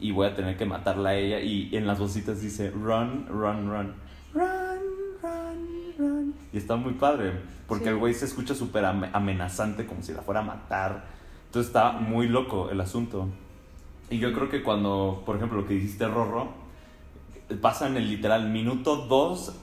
y voy a tener que matarla a ella. Y en las voces dice run, run, run, run, run, run. Y está muy padre, porque Sí. el güey se escucha súper ame- amenazante, como si la fuera a matar. Entonces está muy loco el asunto. Y yo creo que cuando, por ejemplo, lo que dijiste, Rorro, pasan el literal minuto 2,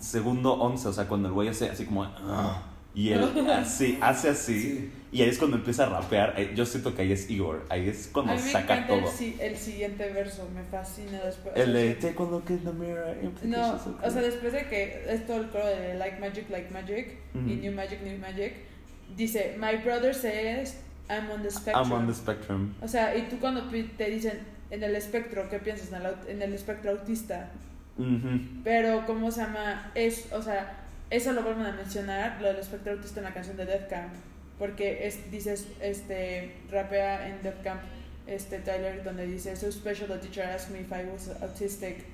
segundo 11, o sea, cuando el güey hace así como... "Ah", y él así, hace así. Sí. Y ahí es cuando empieza a rapear. eh, Yo siento que ahí es Igor. Ahí es A cuando mí me saca el, todo. si- el siguiente verso, me fascina después. El de. Take a look in the mirror. No, o sea, después de que es todo el coro de Like Magic, Like Magic y. New Magic, New Magic, dice, My brother says I'm on the spectrum. I'm on the spectrum. O sea, y tú cuando te dicen en el espectro, ¿qué piensas? En el, en el espectro autista. Pero, ¿cómo se llama? Es, o sea, eso lo vuelven a mencionar, lo del espectro autista en la canción de Death Camp. Porque es, dices, este, rapea en Death Camp, este, Tyler, donde dice, So special the teacher asked me if I was autistic.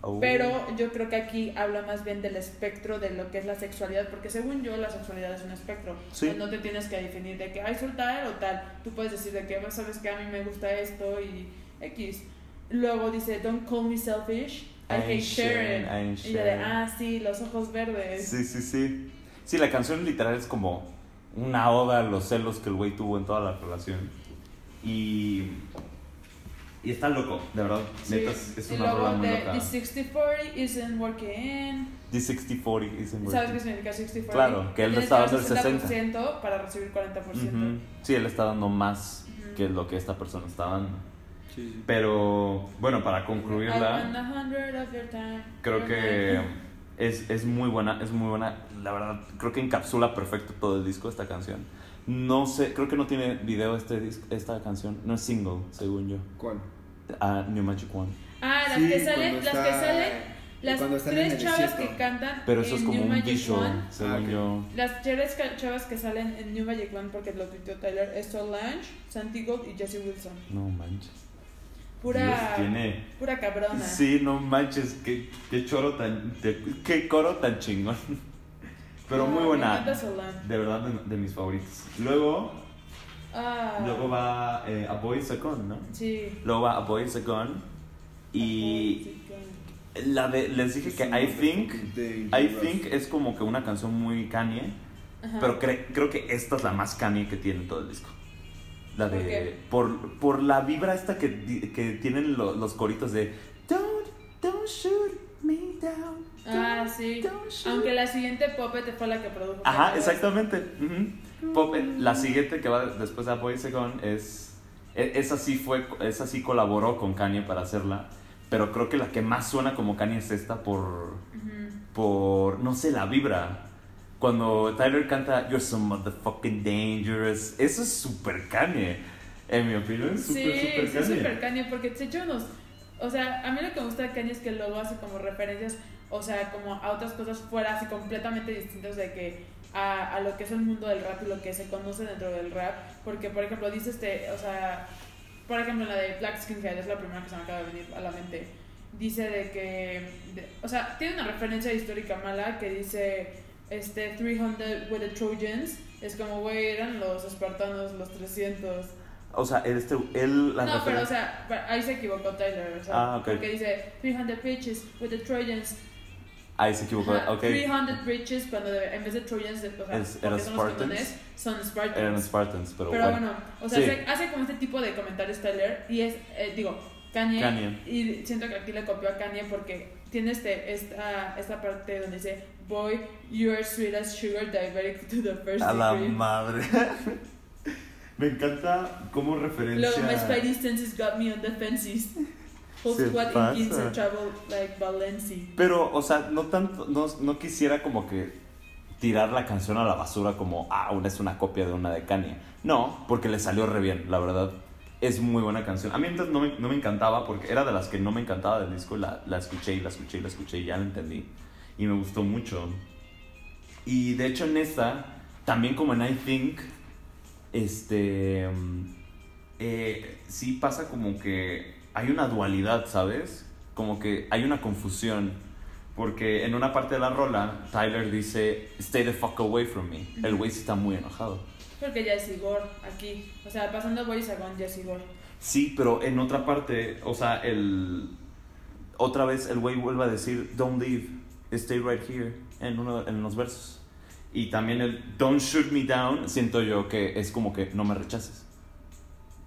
Oh. Pero yo creo que aquí habla más bien del espectro de lo que es la sexualidad, porque según yo la sexualidad es un espectro. Sí. No te tienes que definir de que, ay, soy tal o tal. Tú puedes decir de que, "Pues, sabes que a mí me gusta esto y X. Luego dice, don't call me selfish, I, I hate ain't I ain't Y yo de, ah, sí, los ojos verdes. Sí, sí, sí. Sí, la canción literal es como una oda a los celos que el güey tuvo en toda la relación. Y. Y está loco, de verdad. Sí. Neta, es, y una rola muy loca. The 60-40 isn't working. D6040 is in ¿Sabes qué working. significa 60-40? Claro, que él Tienes está dando el 60% para recibir 40%. Ujú. Sí, él está dando más Ujú. que lo que esta persona está dando. Sí. Pero bueno, para concluirla, creo que es, es muy buena, es muy buena. La verdad, creo que encapsula perfecto todo el disco esta canción. No sé, creo que no tiene video este dis- esta canción, no es single, según yo. ¿Cuál? Ah, New Magic One. Ah, las Sí, que salen, las que está- salen, las tres chavas que cantan Pero eso es en como New un Magic visual, One. según Ah, ok. yo. Las tres chavas que salen en New Magic One porque lo tuiteó Tyler es Solange, Santi Gold y Jessie Wilson. No manches. Pura, Dios, tiene... pura cabrona. Sí, no manches, qué, qué choro tan... de- qué coro tan chingón. Pero muy buena. De verdad, de, de mis favoritos. Luego, Ah, luego va eh, A Boy Is a Gun, ¿no? Sí. Luego va A Boy Is a Gun. Y la de, les dije que I Think, I Think es como que una canción muy Kanye. Ajá. Pero cre- creo que esta es la más Kanye que tiene todo el disco. La ¿Por de. qué? Por, por la vibra esta que, que tienen lo- los coritos de. Don't, don't shoot me down. Ah, don't, sí. don't shoot Aunque la siguiente Puppet fue la que produjo. Ajá, exactamente. Puppet, la siguiente que va después de A Boy Gun es. e- Esa sí fue. Esa sí colaboró con Kanye para hacerla. Pero creo que la que más suena como Kanye es esta por. Por. No sé, la vibra. Cuando Tyler canta You're so motherfucking dangerous. Eso es super Kanye. En mi opinión, es super, sí, super sí, Kanye. super Kanye, porque se echa unos. O sea, a mí lo que me gusta de Kanye es que luego hace como referencias, o sea, como a otras cosas fuera, así completamente distintas de que a, a lo que es el mundo del rap y lo que se conoce dentro del rap. Porque, por ejemplo, dice este, o sea, por ejemplo, la de Black Skinhead es la primera que se me acaba de venir a la mente. Dice de que, de- o sea, tiene una referencia histórica mala que dice, este, 300 with the Trojans. Es como, güey, eran los espartanos, los 300. O sea, él, este, él la No, pero o sea, ahí se equivocó Tyler. O sea, Ah, ok. Porque dice 300 bitches with the Trojans. Ahí se equivocó. Ajá, ok. 300 bitches cuando de- en vez de Trojans, o sea, Es- eran son Spartans. son Spartans. Eran Spartans, pero, pero bueno. bueno, o sea, Sí. hace, hace como este tipo de comentarios Tyler y es, eh, digo, Kanye, Kanye. Y siento que aquí le copió a Kanye porque tiene este, esta, esta parte donde dice, Boy, you are sweet as sugar, diabetic to the first A la degree. madre. Me encanta como referencia. Luego, my spidey senses got me on the fences. Se pasa. in and travel like Valencia. Pero, o sea, no tanto, no, no quisiera como que tirar la canción a la basura como, ah, una es una copia de una de Kanye. No, porque le salió re bien, la verdad. Es muy buena canción. A mí entonces no me, no me encantaba porque era de las que no me encantaba del disco. La, la escuché y la escuché y la escuché y ya la entendí. Y me gustó mucho. Y de hecho en esta, también como en I Think, este... mm, eh, sí pasa como que hay una dualidad, ¿sabes? Como que hay una confusión. Porque en una parte de la rola, Tyler dice, stay the fuck away from me. El güey sí está muy enojado. Porque ya es Igor aquí. O sea, pasando Boris Agon, ya es Igor. Sí, pero en otra parte, o sea, el... Otra vez el güey vuelve a decir, don't leave, stay right here, en, uno, en los versos. Y también el don't shoot me down, siento yo que es como que no me rechaces.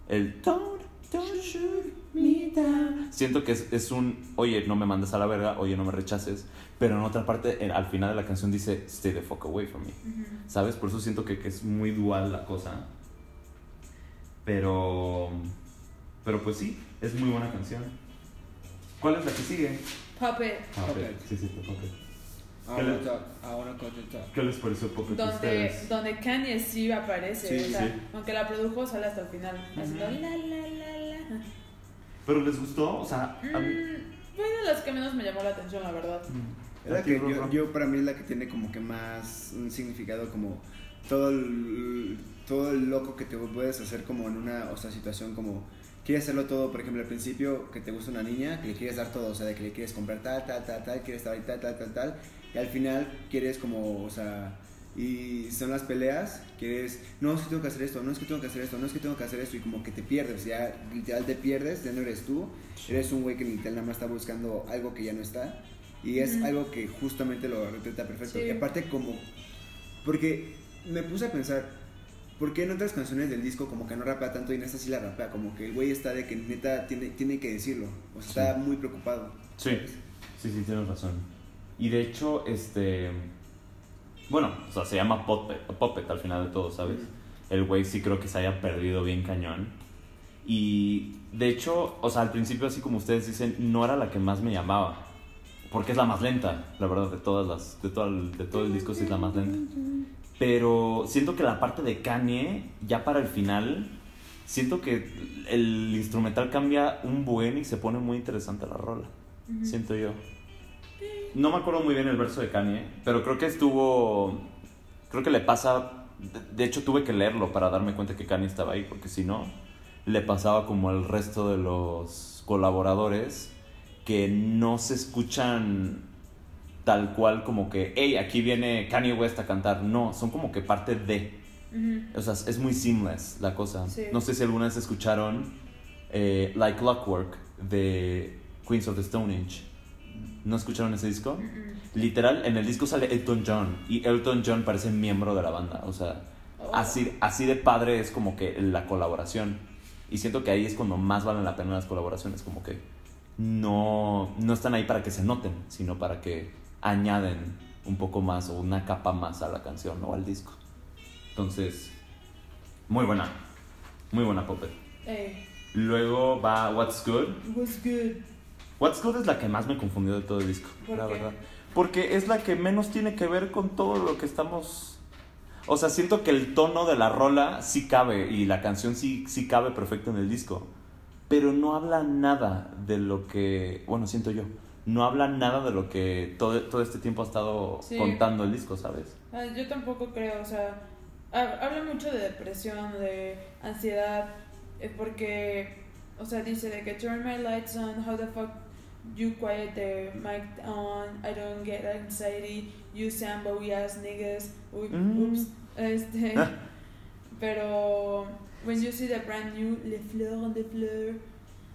El don't, don't shoot me down. Siento que es, es un, oye, no me mandes a la verga, oye, no me rechaces. Pero en otra parte, en- al final de la canción dice, stay the fuck away from me. ¿Sabes? Por eso siento que, que es muy dual la cosa. Pero. Pero pues sí, es muy buena canción. ¿Cuál es la que sigue? Puppet, Ah. Puppet. Sí, sí, Puppet. I ¿Qué le- wanna talk, I wanna cut it up. ¿Qué les pareció Puppet donde, ustedes? donde Kanye sí aparece. Sí, o sea, sí. aunque la produjo, sale hasta el final. Haciendo Ujú. la la la la. ¿Pero les gustó? O sea, a mí- Mm, fue de las que menos me llamó la atención, la verdad. Es la ¿A ti, que yo, yo para mí es la que tiene como que más un significado como todo el, todo el loco que te puedes hacer como en una o sea, situación como quieres hacerlo todo, por ejemplo, al principio que te gusta una niña, que le quieres dar todo, o sea, de que le quieres comprar tal, tal, tal, tal, quieres estar ahí tal, tal, tal, tal, y al final quieres como, o sea, y son las peleas, quieres, no, es que tengo que hacer esto, no es que tengo que hacer esto, no es que tengo que hacer esto, y como que te pierdes, ya literal te pierdes, ya no eres tú, eres un güey que literal nada más está buscando algo que ya no está, y es Ujú. algo que justamente lo retrata perfecto, Sí. y aparte como, porque me puse a pensar, ¿Por qué en otras canciones del disco como que no rapea tanto y en esta sí la rapea? Como que el güey está de que neta tiene, tiene que decirlo. O sea, está muy preocupado. Sí, sí, sí, tienes razón. Y de hecho, este. Bueno, o sea, se llama Puppet, Puppet al final de todo, ¿sabes? El güey sí creo que se haya perdido bien cañón. Y de hecho, o sea, al principio, así como ustedes dicen, no era la que más me llamaba. Porque es la más lenta, la verdad, de todas las. De todo el, de todo el disco sí es la más lenta. Pero siento que la parte de Kanye, ya para el final, siento que el instrumental cambia un buen y se pone muy interesante la rola. Siento yo. No me acuerdo muy bien el verso de Kanye, pero creo que estuvo. Creo que le pasa. de- De hecho, tuve que leerlo para darme cuenta que Kanye estaba ahí, porque si no, le pasaba como al resto de los colaboradores que no se escuchan tal cual como que, hey, aquí viene Kanye West a cantar. No, son como que parte de. O sea, es muy seamless la cosa. Sí. No sé si alguna vez escucharon eh, Like Clockwork de Queens of the Stone Age. ¿No escucharon ese disco? Literal, en el disco sale Elton John y Elton John parece miembro de la banda. O sea, Oh. así, así de padre es como que la colaboración. Y siento que ahí es cuando más valen la pena las colaboraciones. Como que no, no están ahí para que se noten, sino para que añaden un poco más o una capa más a la canción o al disco. Entonces, muy buena. Muy buena Puppet. Ey, Luego va What's Good. was good. What's Good es la que más me confundió de todo el disco, ¿Por la qué? verdad. Porque es la que menos tiene que ver con todo lo que estamos... O sea, siento que el tono de la rola sí cabe y la canción sí, sí cabe perfecto en el disco. Pero no habla nada de lo que... Bueno, siento yo. No habla nada de lo que todo, todo este tiempo ha estado Sí. contando el disco, ¿sabes? Ah, yo tampoco creo, o sea, ha- habla mucho de depresión, de ansiedad, eh, porque, o sea, dice de que turn my lights on, how the fuck you quiet the mic on, I don't get anxiety, you Sambo, ass niggas, Mm. ups, este, pero, when you see the brand new, le fleur, de fleur,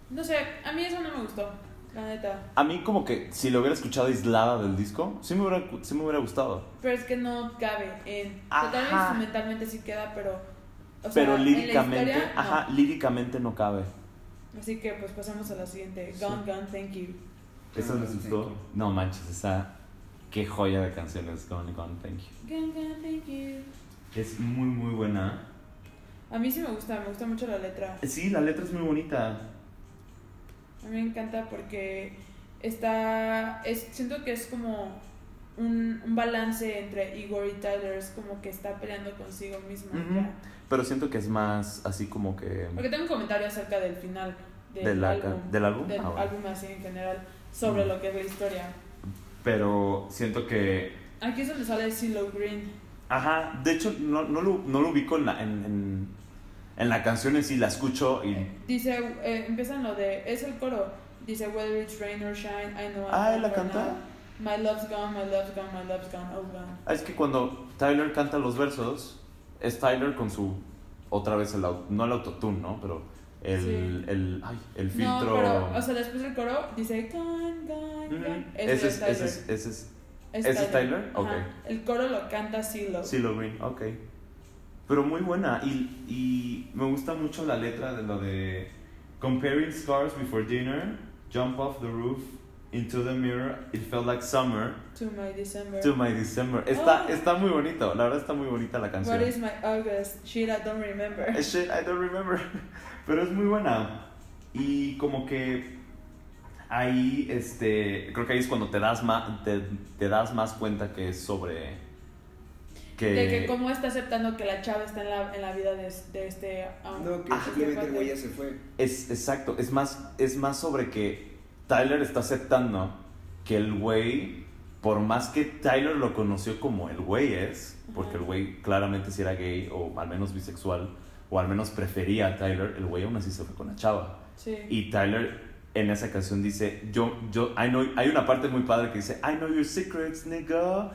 no sé, a mí eso no me gustó, la neta, A mí como que si lo hubiera escuchado aislada del disco, sí me hubiera, sí me hubiera gustado. pero es que no cabe en, Ajá. total instrumentalmente sí queda, pero... o sea, Pero en la líricamente, historia, no. ajá, líricamente no cabe. Así que pues pasamos a la siguiente. Sí. Gone, gone, thank you. ¿Esa les gustó? No manches, esa. Qué joya de canciones, Gone Gone, thank you. Gone, gone, thank you. Es muy, muy buena. A mí sí me gusta, me gusta mucho la letra. Sí, la letra es muy bonita. A mí me encanta porque está. Es, siento que es como un, un balance entre Igor y Tyler. Es como que está peleando consigo mismo. Ujú. ya. Pero siento que es más así como que. Porque tengo un comentario acerca del final del ¿De la álbum. del álbum? Del Ah, bueno. álbum así en general. Sobre lo que es la historia. Pero siento que. Aquí es donde sale CeeLo Green. Ajá, de hecho, no, no, lo, no lo ubico en la, en, en, en la canción en sí, la escucho y. Dice, eh, empiezan lo de, es el coro, dice, whether it's rain or shine, I know Ah, ¿él la canta? now. My love's gone, my love's gone, my love's gone, oh gone. Ah, Es que cuando Tyler canta los versos, es Tyler con su. Otra vez el. No el autotune, ¿no? Pero el. Sí. el, ay, el No, filtro. pero, o sea, después del coro dice, gone, gone, gone. Ese Ese es, Tyler. ese es, ese es Es ¿ese es Tyler? Ajá. Ok. El coro lo canta CeeLo. CeeLo Green, ok. Pero muy buena. Y, y me gusta mucho la letra de lo de Comparing scars before dinner, jump off the roof, into the mirror, it felt like summer, To my December. to my December. Está, Oh. está muy bonito, la verdad está muy bonita la canción. What is my August? Shit, I don't remember. Shit, I don't remember. Pero es muy buena. Y como que ahí, este, creo que ahí es cuando te das te, te das más cuenta que es sobre... Que, De que cómo está aceptando que la chava está en la, en la vida de, de este... um, No, que Ah, simplemente el güey ya se fue. Es exacto, es más, es más sobre que Tyler está aceptando que el güey, por más que Tyler lo conoció como el güey es, porque Ajá. el güey claramente si era gay o al menos bisexual, o al menos prefería a Tyler, el güey aún así se fue con la chava. Sí. Y Tyler en esa canción dice, yo, yo, I know, hay una parte muy padre que dice, I know your secrets, nigga.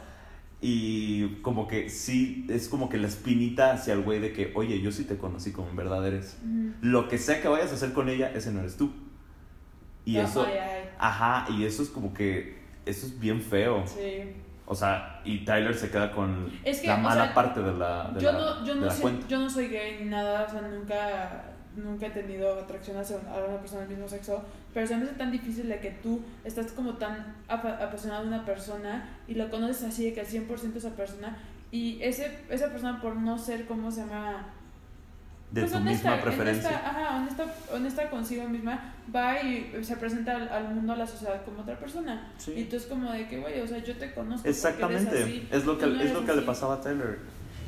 Y como que sí, es como que la espinita hacia el güey de que, oye, yo sí te conocí como en verdad eres. Ujú. Lo que sea que vayas a hacer con ella, ese no eres tú. Y Ay, eso, ay. ajá, y eso es como que, eso es bien feo. Sí. O sea, y Tyler se queda con Es que, la o mala sea, parte de la, de yo la, no, yo, no sé- cuenta. yo no soy gay ni nada, o sea, nunca, nunca he tenido atracción hacia una persona del mismo sexo, pero se me hace tan difícil de que tú estás como tan apa- apasionado de una persona y lo conoces así de que al 100% esa persona y ese, esa persona por no ser, ¿cómo se llama? De Pues tu honesta, misma preferencia. honesta, ajá, honesta, honesta consigo misma, va y se presenta al, al mundo, a la sociedad como otra persona. Sí. Y tú es como de que, güey, o sea, yo te conozco. porque eres Exactamente, así, es lo que, no es lo que le así. pasaba a Tyler.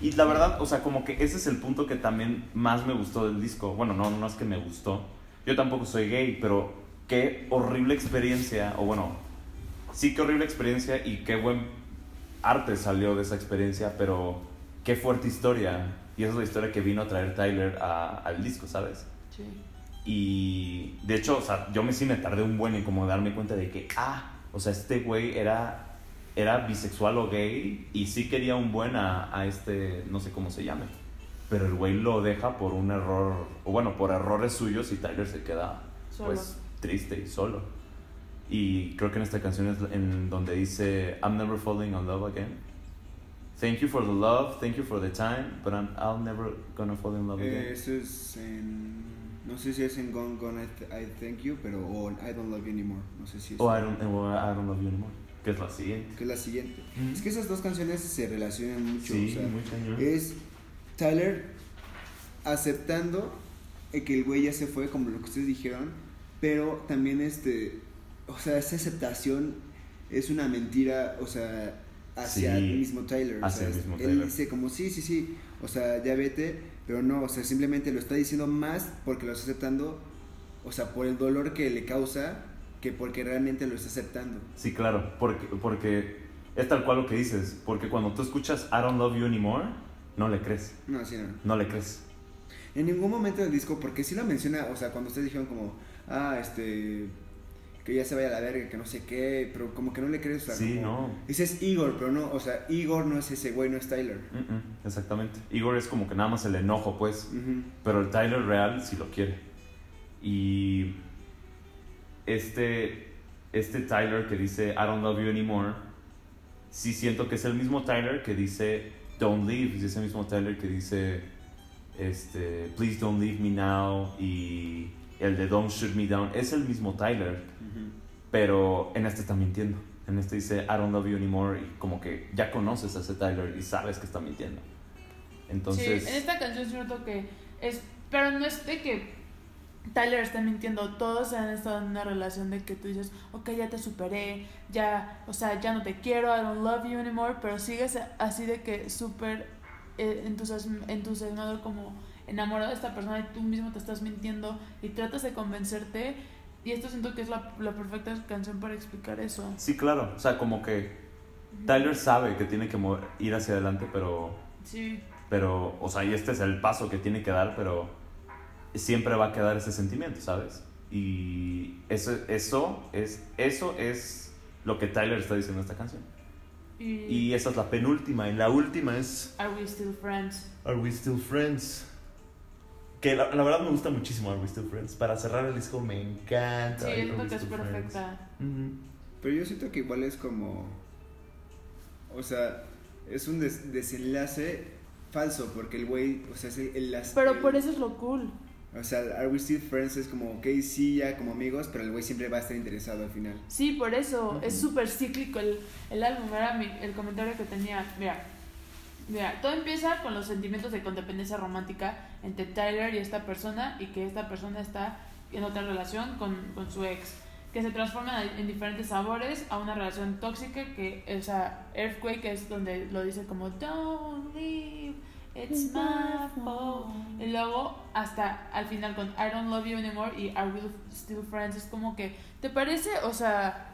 Y la verdad, o sea, como que ese es el punto que también más me gustó del disco. Bueno, no, no es que me gustó. Yo tampoco soy gay, pero qué horrible experiencia, o bueno, sí, qué horrible experiencia y qué buen arte salió de esa experiencia, pero qué fuerte historia. Y esa es la historia que vino a traer Tyler a- al disco, ¿sabes? Sí. Y de hecho, o sea, yo me sí me tardé un buen en como darme cuenta de que, ah, o sea, este güey era, era bisexual o gay y sí quería un buen a, a este, no sé cómo se llame. Pero el güey lo deja por un error, o bueno, por errores suyos y Tyler se queda, Solo. pues, triste y solo. Y creo que en esta canción es en donde dice, I'm never falling in love again. Thank you for the love, thank you for the time, but I'm, I'll never gonna fall in love Eh, again. eso es en. No sé si es en Gone Gone I, Th- I Thank You, pero. O I Don't Love You Anymore. No sé si es. O I don't, I don't love you anymore. Que es la siguiente. Que es la siguiente. Mm. Es que esas dos canciones se relacionan mucho. Sí, o sea, muy cañón. es Tyler aceptando que el güey ya se fue, como lo que ustedes dijeron, pero también este, o sea, esa aceptación es una mentira, o sea, hacia Sí, el mismo Tyler. o hacia sea, el mismo Él Tyler. dice como, sí, sí, sí, o sea, ya vete, pero no, o sea, simplemente lo está diciendo más porque lo está aceptando, o sea, por el dolor que le causa, que porque realmente lo está aceptando. Sí, claro, porque, porque es tal cual lo que dices. Porque cuando tú escuchas I don't love you anymore, no le crees. No, sí, no. No le crees. En ningún momento del disco, porque sí lo menciona, o sea, cuando ustedes dijeron como, ah, este, que ya se vaya a la verga, que no sé qué, pero como que no le crees, o sea, Sí, como- no. Dices Igor, pero no, o sea, Igor no es ese güey, no es Tyler. Exactamente. Igor es como que nada más el enojo, pues. Pero el Tyler real sí lo quiere. Y este, este Tyler que dice I don't love you anymore, sí siento que es el mismo Tyler que dice Don't leave. Es ese mismo Tyler que dice este, Please don't leave me now. Y el de Don't shoot me down. Es el mismo Tyler. Pero en este está mintiendo. En este dice I don't love you anymore. Y como que ya conoces a ese Tyler y sabes que está mintiendo. Entonces. Sí, en esta canción siento que es, pero no es de que Tyler está mintiendo, todos han estado en una relación de que tú dices, ok, ya te superé, ya, o sea, ya no te quiero, I don't love you anymore, pero sigues así de que súper eh, entusiasm- entusiasmado como enamorado de esta persona y tú mismo te estás mintiendo y tratas de convencerte y esto siento que es la, la perfecta canción para explicar eso. Sí, claro. O sea, como que Tyler sabe que tiene que mo- ir hacia adelante, pero, Sí, pero, o sea, y este es el paso que tiene que dar, pero siempre va a quedar ese sentimiento, ¿sabes? Y eso, eso es, eso es lo que Tyler está diciendo en esta canción. y, Y esa es la penúltima. Y la última es Are We Still Friends? Are We Still Friends? Que la, la verdad me gusta muchísimo Are We Still Friends. Para cerrar el disco me encanta. Sí, We que es perfecta. Ujú. Pero yo siento que igual es como, o sea, es un des- desenlace falso, porque el güey, o sea, es el, el- las- Pero el- por eso es lo cool. O sea, Are We Still Friends es como, ok, sí, ya como amigos, pero el güey siempre va a estar interesado al final. Sí, por eso. Ujú. Es súper cíclico el, el álbum. Era mi- el comentario que tenía. Mira, mira, todo empieza con los sentimientos de codependencia romántica entre Tyler y esta persona y que esta persona está en otra relación con, con su ex. Que se transforman en diferentes sabores a una relación tóxica que, o sea, Earthquake es donde lo dice como Don't leave, it's my fault. Y luego hasta al final con I don't love you anymore y Are we still friends es como que ¿te parece? O sea,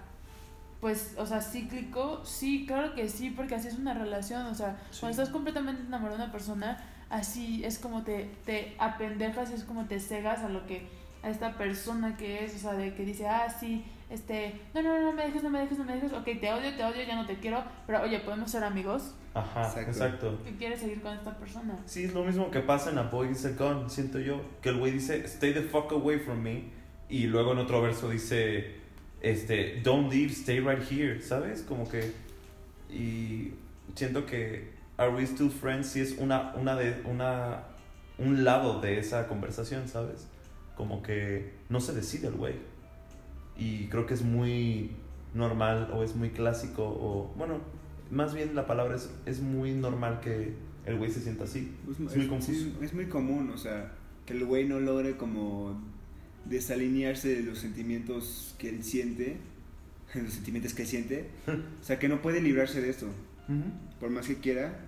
pues, o sea, cíclico, sí, claro que sí, porque así es una relación, o sea, Sí. cuando estás completamente enamorado de una persona, así es como te, te apendejas, es como te cegas a lo que, a esta persona que es, o sea, de que dice, ah, sí, este, no, no, no, no me dejes, no me dejes, no me dejes, ok, te odio, te odio, ya no te quiero, pero oye, podemos ser amigos, Ajá, Exacto. exacto. que quieres seguir con esta persona. Sí, es lo mismo que pasa en A Boy is a Gun, siento yo. Que el güey dice, stay the fuck away from me. Y luego en otro verso dice, este, don't leave, stay right here, ¿sabes? Como que Y siento que Are We Still Friends sí es una, una de, una, un lado de esa conversación, ¿sabes? Como que no se decide el güey. Y creo que es muy normal o es muy clásico o, bueno, más bien la palabra es, es muy normal que el güey se sienta así. Es, Es muy confuso. sí, es muy común, o sea, que el güey no logre como desalinearse de los sentimientos que él siente, los sentimientos que él siente, o sea, que no puede librarse de esto, por más que quiera,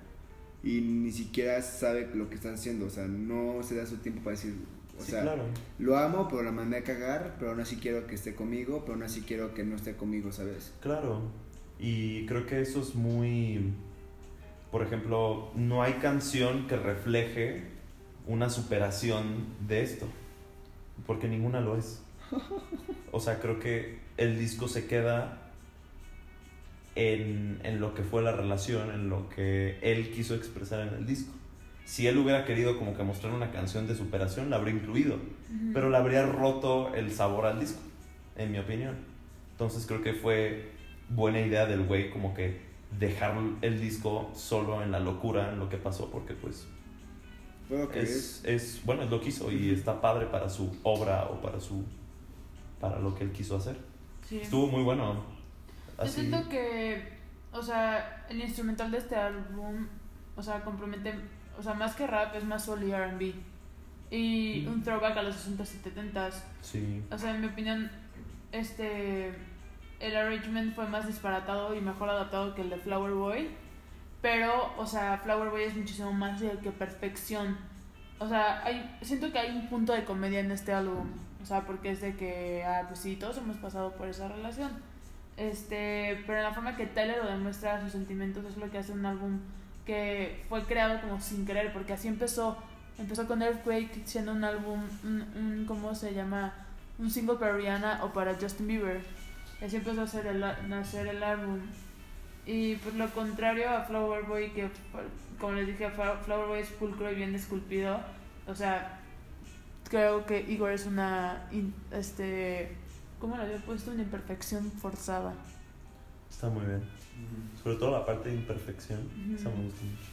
y ni siquiera sabe lo que está haciendo, o sea, no se da su tiempo para decir, o sí, sea, claro. lo amo, pero la mandé a cagar, pero aún así quiero que esté conmigo, pero aún así quiero que no esté conmigo, ¿sabes? Claro. Y creo que eso es muy... Por ejemplo, no hay canción que refleje una superación de esto. Porque ninguna lo es. O sea, creo que el disco se queda en, en lo que fue la relación, en lo que él quiso expresar en el disco. Si él hubiera querido como que mostrar una canción de superación, la habría incluido. Pero le habría roto el sabor al disco, en mi opinión. Entonces creo que fue buena idea del güey como que dejar el disco solo en la locura, en lo que pasó, porque pues Puedo creer. es, es bueno, es lo que hizo y está padre para su obra o para su para lo que él quiso hacer. Sí. Estuvo muy bueno. Yo Así, siento que, o sea, el instrumental de este álbum, o sea, compromete, o sea, más que rap, es más soul y RB. Y Mm. un throwback a los 60s y 70s. sí. O sea, en mi opinión, este. El arrangement fue más disparatado y mejor adaptado que el de Flower Boy. Pero, o sea, Flower Boy es muchísimo más de que perfección. O sea, hay, siento que hay un punto de comedia en este álbum. O sea, porque es de que, ah, pues sí, todos hemos pasado por esa relación. Este, pero la forma que Tyler lo demuestra sus sentimientos es lo que hace un álbum que fue creado como sin querer, porque así empezó. Empezó con Earthquake siendo un álbum, un, ¿cómo se llama? Un single para Rihanna o para Justin Bieber. Así empezó a hacer el, a- nacer el álbum. Y pues lo contrario a Flower Boy, que pues, como les dije, Fla- Flower Boy es pulcro y bien esculpido. O sea, creo que Igor es una, in- este, ¿cómo lo había puesto? Una imperfección forzada. Está muy bien. Sobre todo la parte de imperfección. Esa me gusta mucho.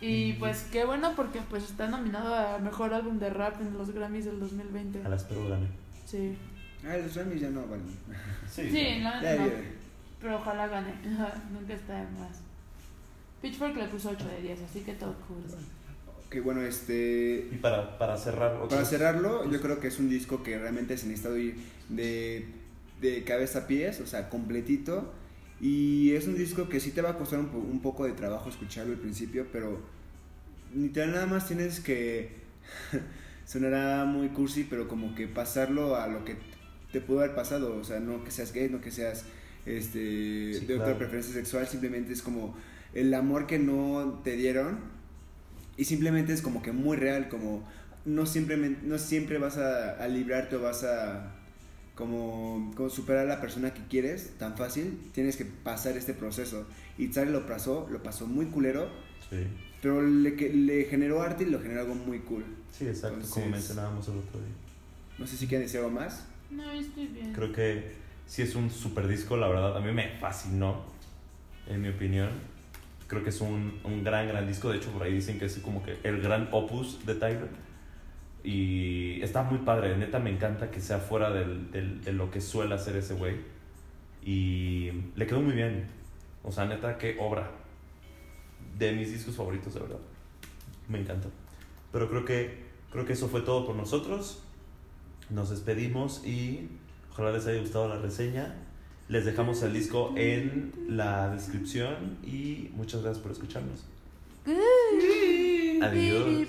Y pues qué bueno porque pues está nominado a Mejor Álbum de Rap en los Grammys del 2020. A la espero gane. Sí. Ah, los Grammys ya no valen. Sí, Sí, no. Pero ojalá gane. Nunca está de más. Pitchfork le puso 8 de 10, así que todo cool. Ok, bueno, este... Y para, para cerrar. Para cerrarlo, yo creo que es un disco que realmente se necesita oír de, de cabeza a pies, o sea, completito. Y es un disco que sí te va a costar un, un poco de trabajo escucharlo al principio, pero literal nada más tienes que... sonará muy cursi, pero como que pasarlo a lo que te pudo haber pasado. O sea, no que seas gay, no que seas este, Sí, de otra claro. preferencia sexual, simplemente es como el amor que no te dieron y simplemente es como que muy real, como no siempre, no siempre vas a, a librarte o vas a como, como superar a la persona que quieres tan fácil, tienes que pasar este proceso. Y Tsare lo pasó, lo pasó muy culero, Sí. pero le, que- le generó arte y lo generó algo muy cool. Sí, exacto, como Entonces- mencionábamos el otro día. No sé si quieren decir algo más. No, estoy bien. Creo que sí es un super disco, la verdad. A mí me fascinó, en mi opinión. Creo que es un, un gran, gran disco. De hecho, por ahí dicen que es como que el gran opus de Tiger. Y está muy padre. Neta, me encanta que sea fuera del, del- de lo que suele hacer ese güey. Y le quedó muy bien. O sea, neta, qué obra. De mis discos favoritos, de verdad. Me encanta. Pero creo que, creo que eso fue todo por nosotros. Nos despedimos y ojalá les haya gustado la reseña. Les dejamos el disco en la descripción y muchas gracias por escucharnos. Adiós.